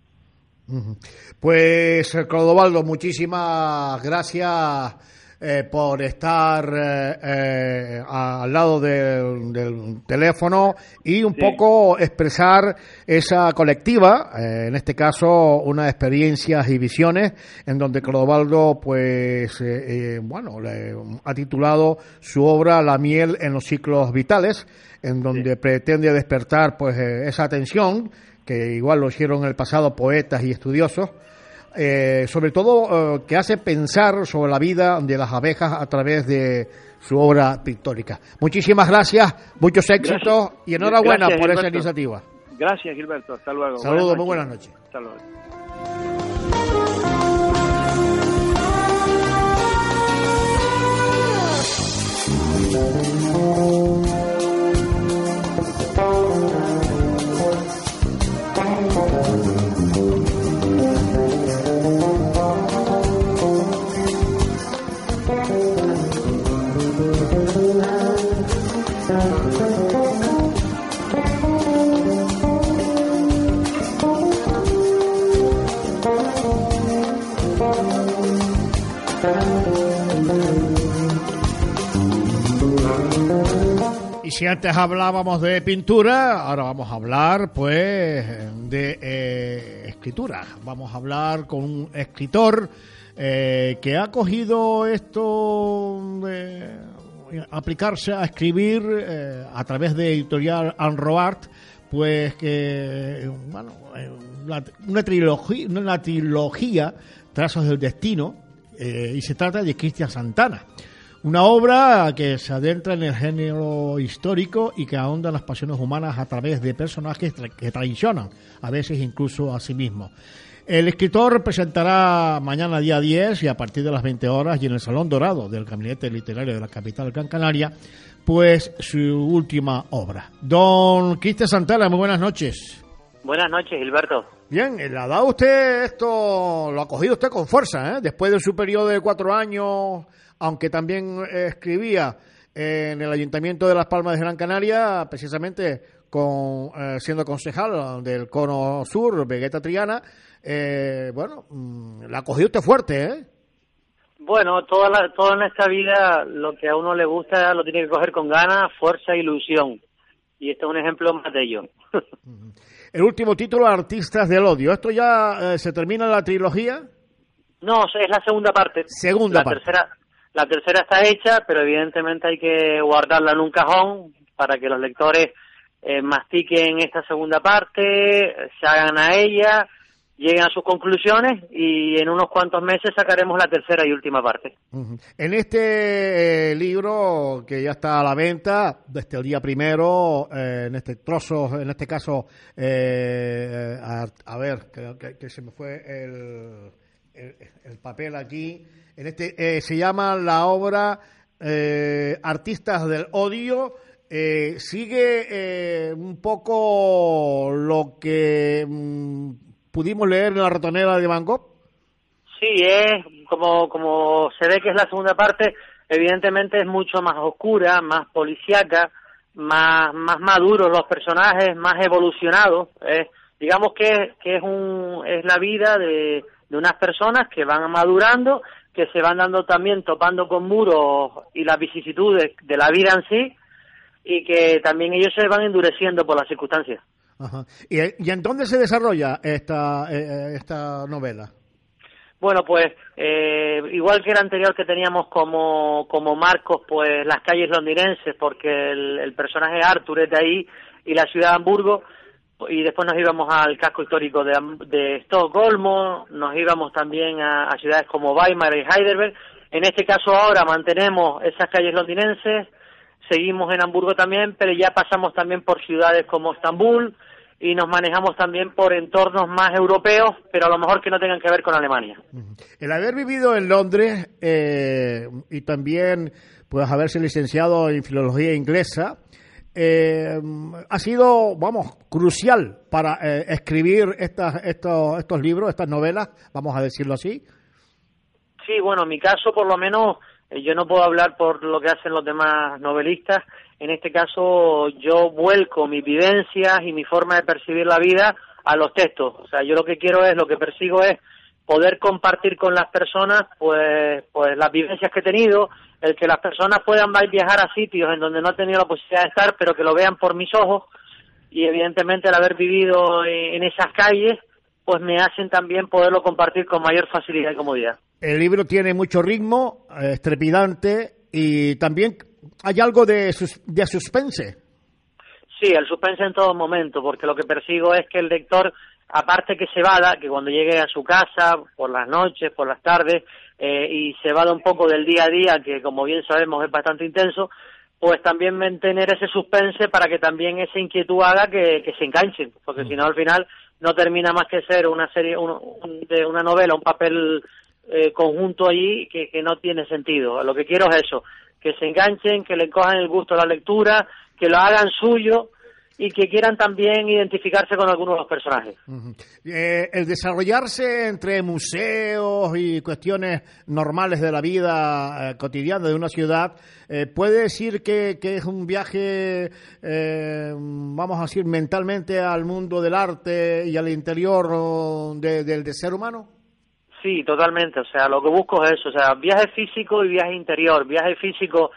Pues eh, Clodovaldo, muchísimas gracias eh, por estar eh, eh, al lado del, del teléfono y un poco expresar esa colectiva, eh, en este caso unas experiencias y visiones en donde Clodovaldo, pues, eh, bueno, le ha titulado su obra La miel en los ciclos vitales, en donde pretende despertar, pues, esa atención que igual lo hicieron en el pasado poetas y estudiosos, eh, sobre todo eh, que hace pensar sobre la vida de las abejas a través de su obra pictórica. Muchísimas gracias, muchos éxitos Gracias. y enhorabuena Gracias, por esa iniciativa. Gracias, Gilberto. Hasta luego. Saludos, muy buenas noches. Hasta luego. Y si antes hablábamos de pintura, ahora vamos a hablar pues de eh, escritura. Vamos a hablar con un escritor eh, que ha cogido esto de aplicarse a escribir eh, a través de editorial Anroart, pues que bueno, eh, una, una trilogía, una trilogía Trazos del Destino, eh, y se trata de Cristian Santana. Una obra que se adentra en el género histórico y que ahonda en las pasiones humanas a través de personajes tra- que traicionan, a veces incluso a sí mismos. El escritor presentará mañana día 10 y a partir de las 20 horas y en el Salón Dorado del Gabinete Literario de la capital Gran Canaria, pues su última obra. Don Cristian Santana, muy buenas noches. Buenas noches, Gilberto. Bien, le ha dado usted esto, lo ha cogido usted con fuerza, ¿eh? Después de su periodo de cuatro años, aunque también eh, escribía en el Ayuntamiento de Las Palmas de Gran Canaria, precisamente con eh, siendo concejal del Cono Sur, Vegeta Triana. Eh, bueno, mm, la cogió usted fuerte, ¿eh? Bueno, toda la, todo en esta vida, lo que a uno le gusta lo tiene que coger con ganas, fuerza e ilusión. Y este es un ejemplo más de ello. El último título, Artistas del Odio. ¿Esto ya eh, se termina la trilogía? No, es la segunda parte. Segunda la parte. Tercera, la tercera está hecha, pero evidentemente hay que guardarla en un cajón para que los lectores eh, mastiquen esta segunda parte, se hagan a ella, lleguen a sus conclusiones y en unos cuantos meses sacaremos la tercera y última parte. En este eh, libro que ya está a la venta desde el día primero, eh, en este trozo, en este caso, eh, a, a ver, que- que se me fue el, el- el papel aquí. En este eh, se llama la obra eh, Artistas del Odio. Eh, sigue eh, un poco lo que mm, pudimos leer en la ratonera de Van Gogh. Sí, es como, como se ve que es la segunda parte, evidentemente es mucho más oscura, más policíaca, más, más maduros los personajes, más evolucionados. digamos que, que es, un, es la vida de, de unas personas que van madurando, que se van dando también topando con muros y las vicisitudes de la vida en sí, y que también ellos se van endureciendo por las circunstancias. Ajá. ¿Y, y en dónde se desarrolla esta, eh, eh, esta novela? Bueno, pues eh, igual que el anterior que teníamos como, como marcos, pues las calles londinenses, porque el, el personaje Arthur es de ahí, y la ciudad de Hamburgo, y después nos íbamos al casco histórico de, de Estocolmo, nos íbamos también a, a ciudades como Weimar y Heidelberg. En este caso ahora mantenemos esas calles londinenses, seguimos en Hamburgo también, pero ya pasamos también por ciudades como Estambul y nos manejamos también por entornos más europeos, pero a lo mejor que no tengan que ver con Alemania. El haber vivido en Londres eh, y también pues haberse licenciado en filología inglesa eh, ha sido, vamos, crucial para eh, escribir estas, estos, estos libros, estas novelas, vamos a decirlo así. Sí, bueno, en mi caso, por lo menos, eh, yo no puedo hablar por lo que hacen los demás novelistas. En este caso, yo vuelco mis vivencias y mi forma de percibir la vida a los textos. O sea, yo lo que quiero es, lo que persigo es poder compartir con las personas, pues, pues las vivencias que he tenido, el que las personas puedan viajar a sitios en donde no han tenido la posibilidad de estar, pero que lo vean por mis ojos y evidentemente el haber vivido en esas calles, pues me hacen también poderlo compartir con mayor facilidad y comodidad. El libro tiene mucho ritmo, eh, estrepidante y también hay algo de, sus- de suspense. Sí, el suspense en todo momento, porque lo que persigo es que el lector, aparte que se vada, que cuando llegue a su casa, por las noches, por las tardes, eh, y se vada un poco del día a día, que como bien sabemos es bastante intenso, pues también mantener ese suspense para que también esa inquietud haga que, que se enganchen, porque si no al final no termina más que ser una serie, un- un- de una novela, un papel eh, conjunto allí que, que no tiene sentido. Lo que quiero es eso, que se enganchen, que le cojan el gusto a la lectura, que lo hagan suyo y que quieran también identificarse con algunos de los personajes. Eh, el desarrollarse entre museos y cuestiones normales de la vida eh, cotidiana de una ciudad, eh, puede decir que, que es un viaje, eh, vamos a decir, mentalmente al mundo del arte y al interior de- del del ser humano. Sí, totalmente. O sea, lo que busco es eso. O sea, viaje físico y viaje interior. Viaje físico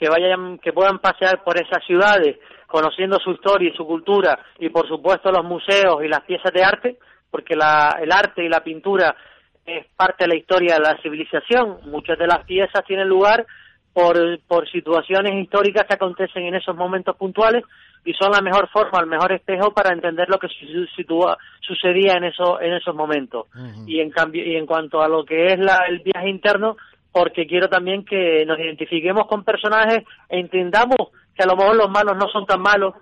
que vayan, que puedan pasear por esas ciudades, conociendo su historia y su cultura, y por supuesto los museos y las piezas de arte, porque la, el arte y la pintura es parte de la historia de la civilización. Muchas de las piezas tienen lugar por, por situaciones históricas que acontecen en esos momentos puntuales y son la mejor forma, el mejor espejo para entender lo que su- sucedía en, eso, en esos momentos y en cambio y en cuanto a lo que es la, el viaje interno porque quiero también que nos identifiquemos con personajes e entendamos que a lo mejor los malos no son tan malos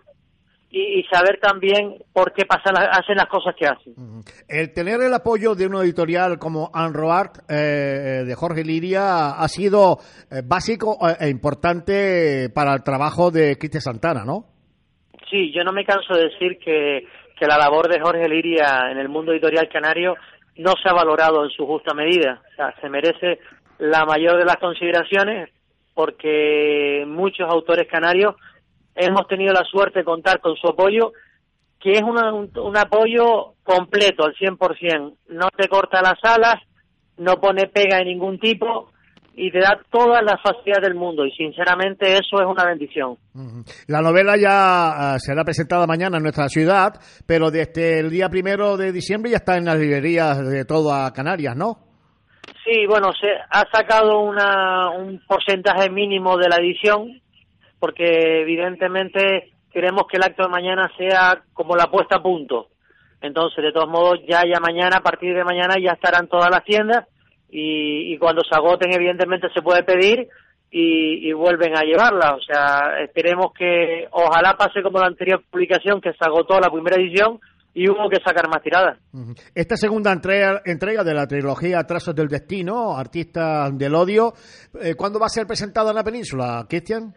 y, y saber también por qué pasan las- hacen las cosas que hacen El tener el apoyo de una editorial como Anroart eh, de Jorge Liria ha sido eh, básico eh, e importante para el trabajo de Cristian Santana, ¿no? Sí, yo no me canso de decir que, que la labor de Jorge Liria en el mundo editorial canario no se ha valorado en su justa medida. O sea, se merece la mayor de las consideraciones porque muchos autores canarios hemos tenido la suerte de contar con su apoyo, que es un, un apoyo completo al 100%. No te corta las alas, no pone pega de ningún tipo y te da todas las facilidades del mundo y sinceramente eso es una bendición. La novela ya ah, será presentada mañana en nuestra ciudad, pero desde el día primero de diciembre ya está en las librerías de toda Canarias, ¿no? Sí, bueno, se ha sacado una, un porcentaje mínimo de la edición, porque evidentemente queremos que el acto de mañana sea como la puesta a punto. Entonces, de todos modos, ya ya mañana, a partir de mañana, ya estarán todas las tiendas y, y cuando se agoten, evidentemente, se puede pedir y, y vuelven a llevarla. O sea, esperemos que ojalá pase como la anterior publicación, que se agotó la primera edición y hubo que sacar más tiradas. Esta segunda entrega, entrega de la trilogía Trazos del Destino, Artistas del Odio, eh, ¿cuándo va a ser presentada en la península, Cristian?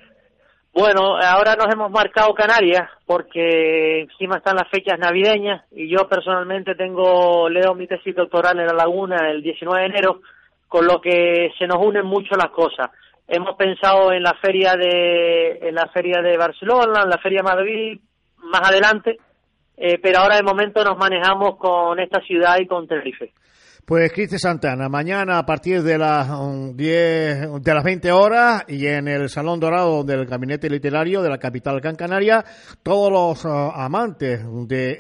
Bueno, ahora nos hemos marcado Canarias porque encima están las fechas navideñas y yo personalmente tengo leo mi tesis doctoral en la Laguna el 19 de enero, con lo que se nos unen mucho las cosas. Hemos pensado en la feria de en la feria de Barcelona, en la feria de Madrid más adelante, eh, pero ahora de momento nos manejamos con esta ciudad y con Tenerife. Pues Cristian Santana, mañana a partir de las um, 10, de las 20 horas y en el Salón Dorado del Gabinete Literario de la capital Gran Canaria, todos los uh, amantes de eh,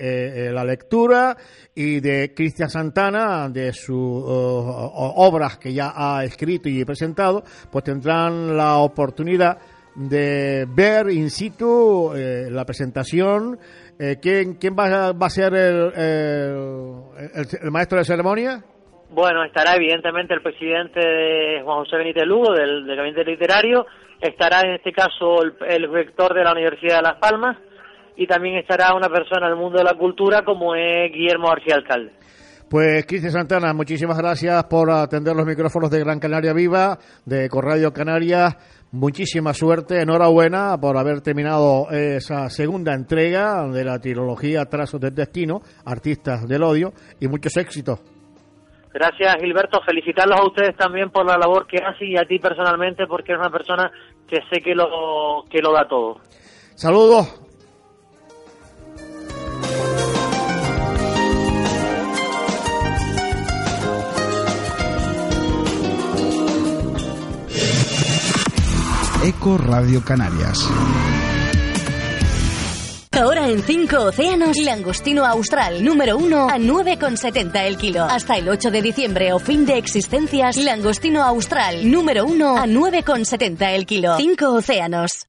eh, la lectura y de Cristian Santana, de sus obras que ya ha escrito y presentado, pues tendrán la oportunidad de ver in situ la presentación. Eh, ¿quién, quién va, va a ser el, el- maestro de ceremonia? Bueno, estará evidentemente el presidente de Juan José Benítez Lugo del, del Gabinete Literario, estará en este caso el, el rector de la Universidad de Las Palmas y también estará una persona del mundo de la cultura como es Guillermo García Alcalde. Pues Cristian Santana, muchísimas gracias por atender los micrófonos de Gran Canaria Viva, de Corradio Canarias. Muchísima suerte, enhorabuena por haber terminado esa segunda entrega de la trilogía Trazos del Destino, Artistas del Odio, y muchos éxitos. Gracias Gilberto, felicitarlos a ustedes también por la labor que hacen y a ti personalmente porque eres una persona que sé que lo, que lo da todo. Saludos. Eco Radio Canarias. Ahora en 5 océanos, langostino austral número 1 a 9,70 el kilo. Hasta el 8 de diciembre o fin de existencias, langostino austral número 1 a 9,70 el kilo. 5 océanos.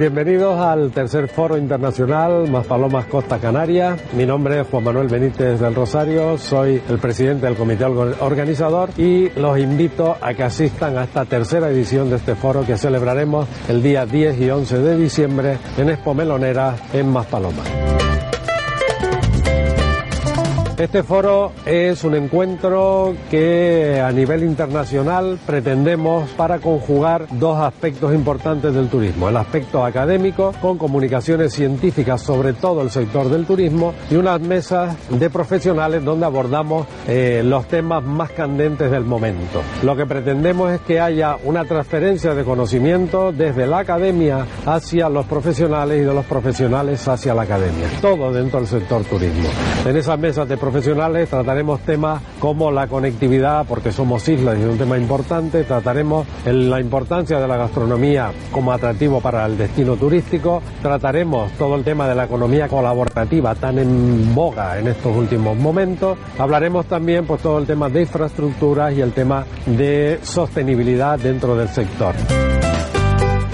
Bienvenidos al tercer foro internacional Más Palomas Costa Canaria. Mi nombre es Juan Manuel Benítez del Rosario, soy el presidente del comité orga- organizador y los invito a que asistan a esta tercera edición de este foro que celebraremos el día 10 y 11 de diciembre en Expo Melonera en Más Palomas. Este foro es un encuentro que a nivel internacional pretendemos para conjugar dos aspectos importantes del turismo. El aspecto académico con comunicaciones científicas sobre todo el sector del turismo y unas mesas de profesionales donde abordamos eh, los temas más candentes del momento. Lo que pretendemos es que haya una transferencia de conocimiento desde la academia hacia los profesionales y de los profesionales hacia la academia. Todo dentro del sector turismo. En esas mesas de profesionales trataremos temas como la conectividad, porque somos islas y es un tema importante. Trataremos la importancia de la gastronomía como atractivo para el destino turístico. Trataremos todo el tema de la economía colaborativa tan en boga en estos últimos momentos. Hablaremos también pues todo el tema de infraestructuras y el tema de sostenibilidad dentro del sector.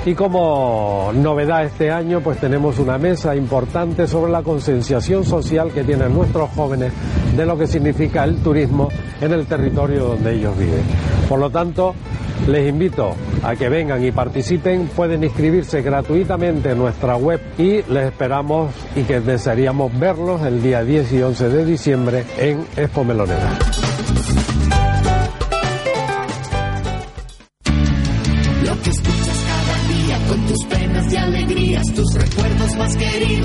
Y como novedad este año, pues tenemos una mesa importante sobre la concienciación social que tienen nuestros jóvenes de lo que significa el turismo en el territorio donde ellos viven. Por lo tanto, les invito a que vengan y participen. Pueden inscribirse gratuitamente en nuestra web y les esperamos y que desearíamos verlos el día 10 y 11 de diciembre en Expo Melonera.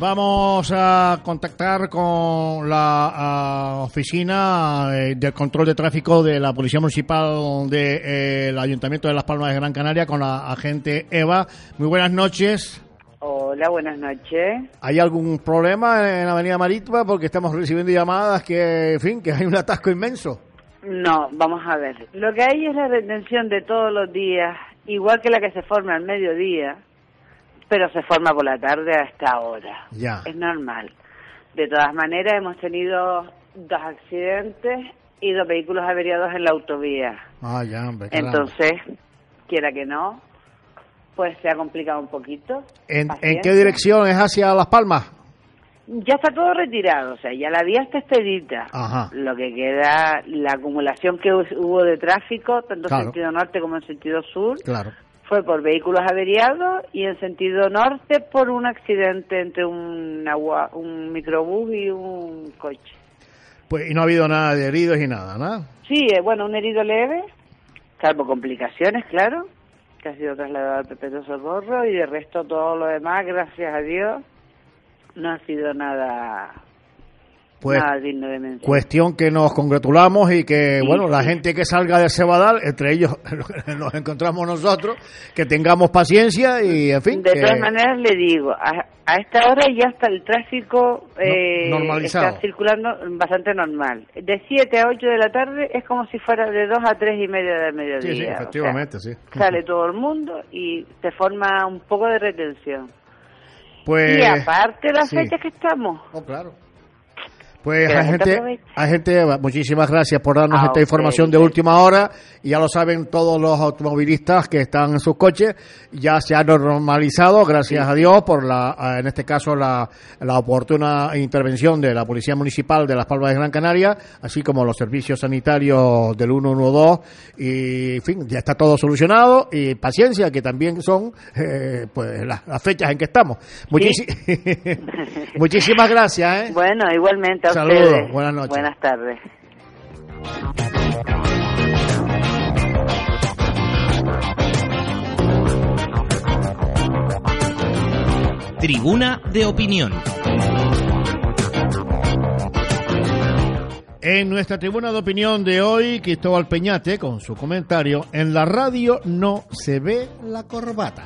Vamos a contactar con la oficina eh, del control de tráfico de la Policía Municipal del Ayuntamiento de Las Palmas de Gran Canaria con la agente Eva. Muy buenas noches. Hola, buenas noches. ¿Hay algún problema en la Avenida Marítima? Porque estamos recibiendo llamadas que, en fin, que hay un atasco inmenso. No, vamos a ver. Lo que hay es la retención de todos los días, igual que la que se forma al mediodía, pero se forma por la tarde a esta hora. Ya. Es normal. De todas maneras, hemos tenido dos accidentes y dos vehículos averiados en la autovía. Ah, ya, hombre. Entonces, quiera que no, pues se ha complicado un poquito. ¿En, ¿En Paciencia. qué dirección es hacia Las Palmas? Ya está todo retirado, o sea, ya la vía está expedita. Ajá. Lo que queda, la acumulación que hu- hubo de tráfico, tanto Claro. en sentido norte como en sentido sur, Claro. Fue por vehículos averiados y en sentido norte por un accidente entre un, agua, un microbús y un coche. Pues, y no ha habido nada de heridos y nada, ¿no? Sí, eh, bueno, un herido leve, salvo complicaciones, claro, que ha sido trasladado al Perpetuo Socorro y de resto todo lo demás, gracias a Dios, no ha sido nada, Pues, nada de. Cuestión que nos congratulamos y que, Sí, bueno, la gente que salga de Cebadal, entre ellos nos encontramos nosotros, que tengamos paciencia y, en fin, De que- todas maneras le digo, a, a esta hora ya está el tráfico eh, normalizado. está circulando bastante normal. De 7 a 8 de la tarde es como si fuera de 2 a 3 y media del mediodía. Sí, sí, o sea, efectivamente, sí. sale todo el mundo y se forma un poco de retención. Pues, y aparte las sí. fechas que estamos. Oh, claro. Pues, la gente agente Eva, muchísimas gracias por darnos esta información de última hora. Y ya lo saben todos los automovilistas que están en sus coches. Ya se ha normalizado, gracias a Dios, por la, eh, en este caso, la, la oportuna intervención de la Policía Municipal de Las Palmas de Gran Canaria, así como los servicios sanitarios del 112. Y, en fin, ya está todo solucionado. Y paciencia, que también son, eh, pues, las, las fechas en que estamos. Muchísi- muchísimas gracias, ¿eh? Bueno, igualmente a Saludos, ustedes. buenas noches. Buenas tardes. Tribuna de opinión. En nuestra tribuna de opinión de hoy, Cristóbal Peñate, con su comentario, en la radio no se ve la corbata.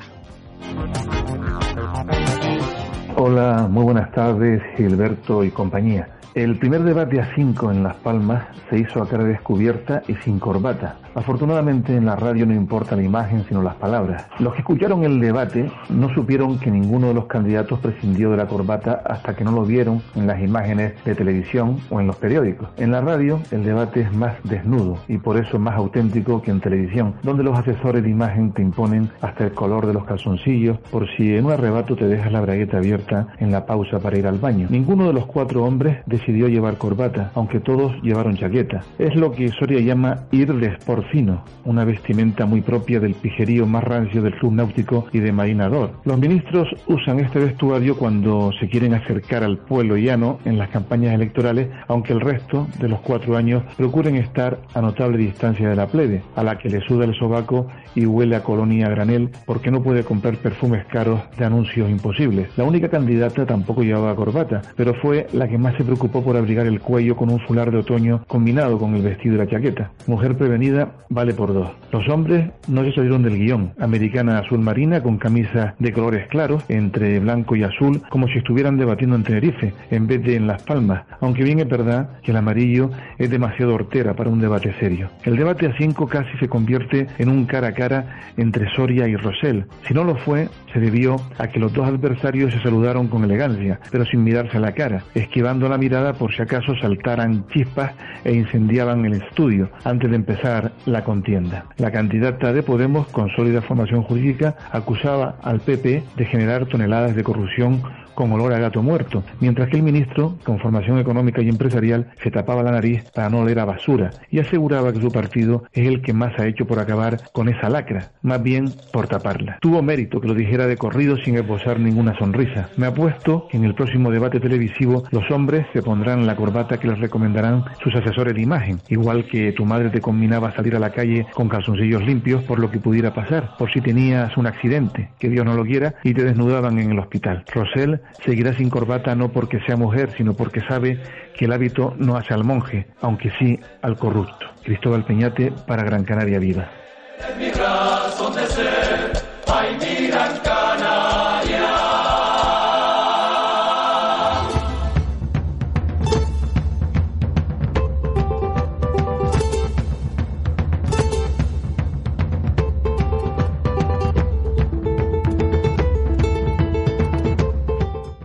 Hola, muy buenas tardes, Gilberto y compañía. El primer debate a 5 en Las Palmas se hizo a cara descubierta y sin corbata. Afortunadamente en la radio no importa la imagen sino las palabras. Los que escucharon el debate no supieron que ninguno de los candidatos prescindió de la corbata hasta que no lo vieron en las imágenes de televisión o en los periódicos. En la radio el debate es más desnudo y por eso más auténtico que en televisión, donde los asesores de imagen te imponen hasta el color de los calzoncillos por si en un arrebato te dejas la bragueta abierta en la pausa para ir al baño. Ninguno de los cuatro hombres decidió llevar corbata, aunque todos llevaron chaqueta. Es lo que Soria llama ir de sport fino, una vestimenta muy propia del pijerío más rancio del club náutico y de marinador. Los ministros usan este vestuario cuando se quieren acercar al pueblo llano en las campañas electorales, aunque el resto de los cuatro años procuren estar a notable distancia de la plebe, a la que le suda el sobaco y huele a colonia granel porque no puede comprar perfumes caros de anuncios imposibles. La única candidata tampoco llevaba corbata, pero fue la que más se preocupó por abrigar el cuello con un fular de otoño combinado con el vestido y la chaqueta. Mujer prevenida vale por dos. Los hombres no se salieron del guion. Americana azul marina con camisa de colores claros, entre blanco y azul, como si estuvieran debatiendo en Tenerife, en vez de en Las Palmas, aunque bien es verdad que el amarillo es demasiado hortera para un debate serio. El debate a cinco casi se convierte en un cara a cara entre Soria y Rosell. Si no lo fue, se debió a que los dos adversarios se saludaron con elegancia, pero sin mirarse a la cara, esquivando la mirada por si acaso saltaran chispas e incendiaban el estudio antes de empezar la contienda. La candidata de Podemos, con sólida formación jurídica, acusaba al PP de generar toneladas de corrupción con olor a gato muerto, mientras que el ministro, con formación económica y empresarial, se tapaba la nariz para no oler a basura y aseguraba que su partido es el que más ha hecho por acabar con esa lacra, más bien por taparla. Tuvo mérito que lo dijera de corrido sin esbozar ninguna sonrisa. Me apuesto que en el próximo debate televisivo los hombres se pondrán la corbata que les recomendarán sus asesores de imagen, igual que tu madre te combinaba a salir a la calle con calzoncillos limpios por lo que pudiera pasar, por si tenías un accidente, que Dios no lo quiera, y te desnudaban en el hospital. Rosell seguirá sin corbata no porque sea mujer, sino porque sabe que el hábito no hace al monje, aunque sí al corrupto. Cristóbal Peñate para Gran Canaria Viva.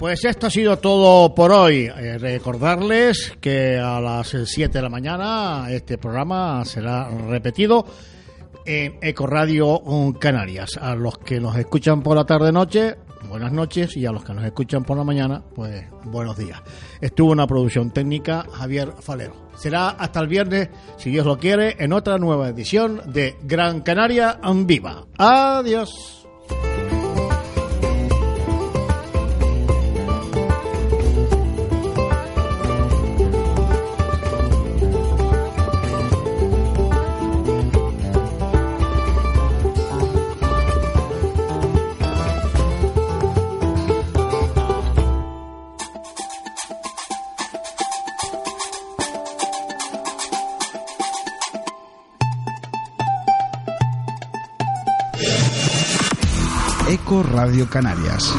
Pues esto ha sido todo por hoy. Eh, recordarles que a las 7 de la mañana este programa será repetido en Ecoradio Canarias. A los que nos escuchan por la tarde-noche, buenas noches. Y a los que nos escuchan por la mañana, pues buenos días. Estuvo una producción técnica Javier Falero. Será hasta el viernes, si Dios lo quiere, en otra nueva edición de Gran Canaria en Viva. Adiós. Radio Canarias.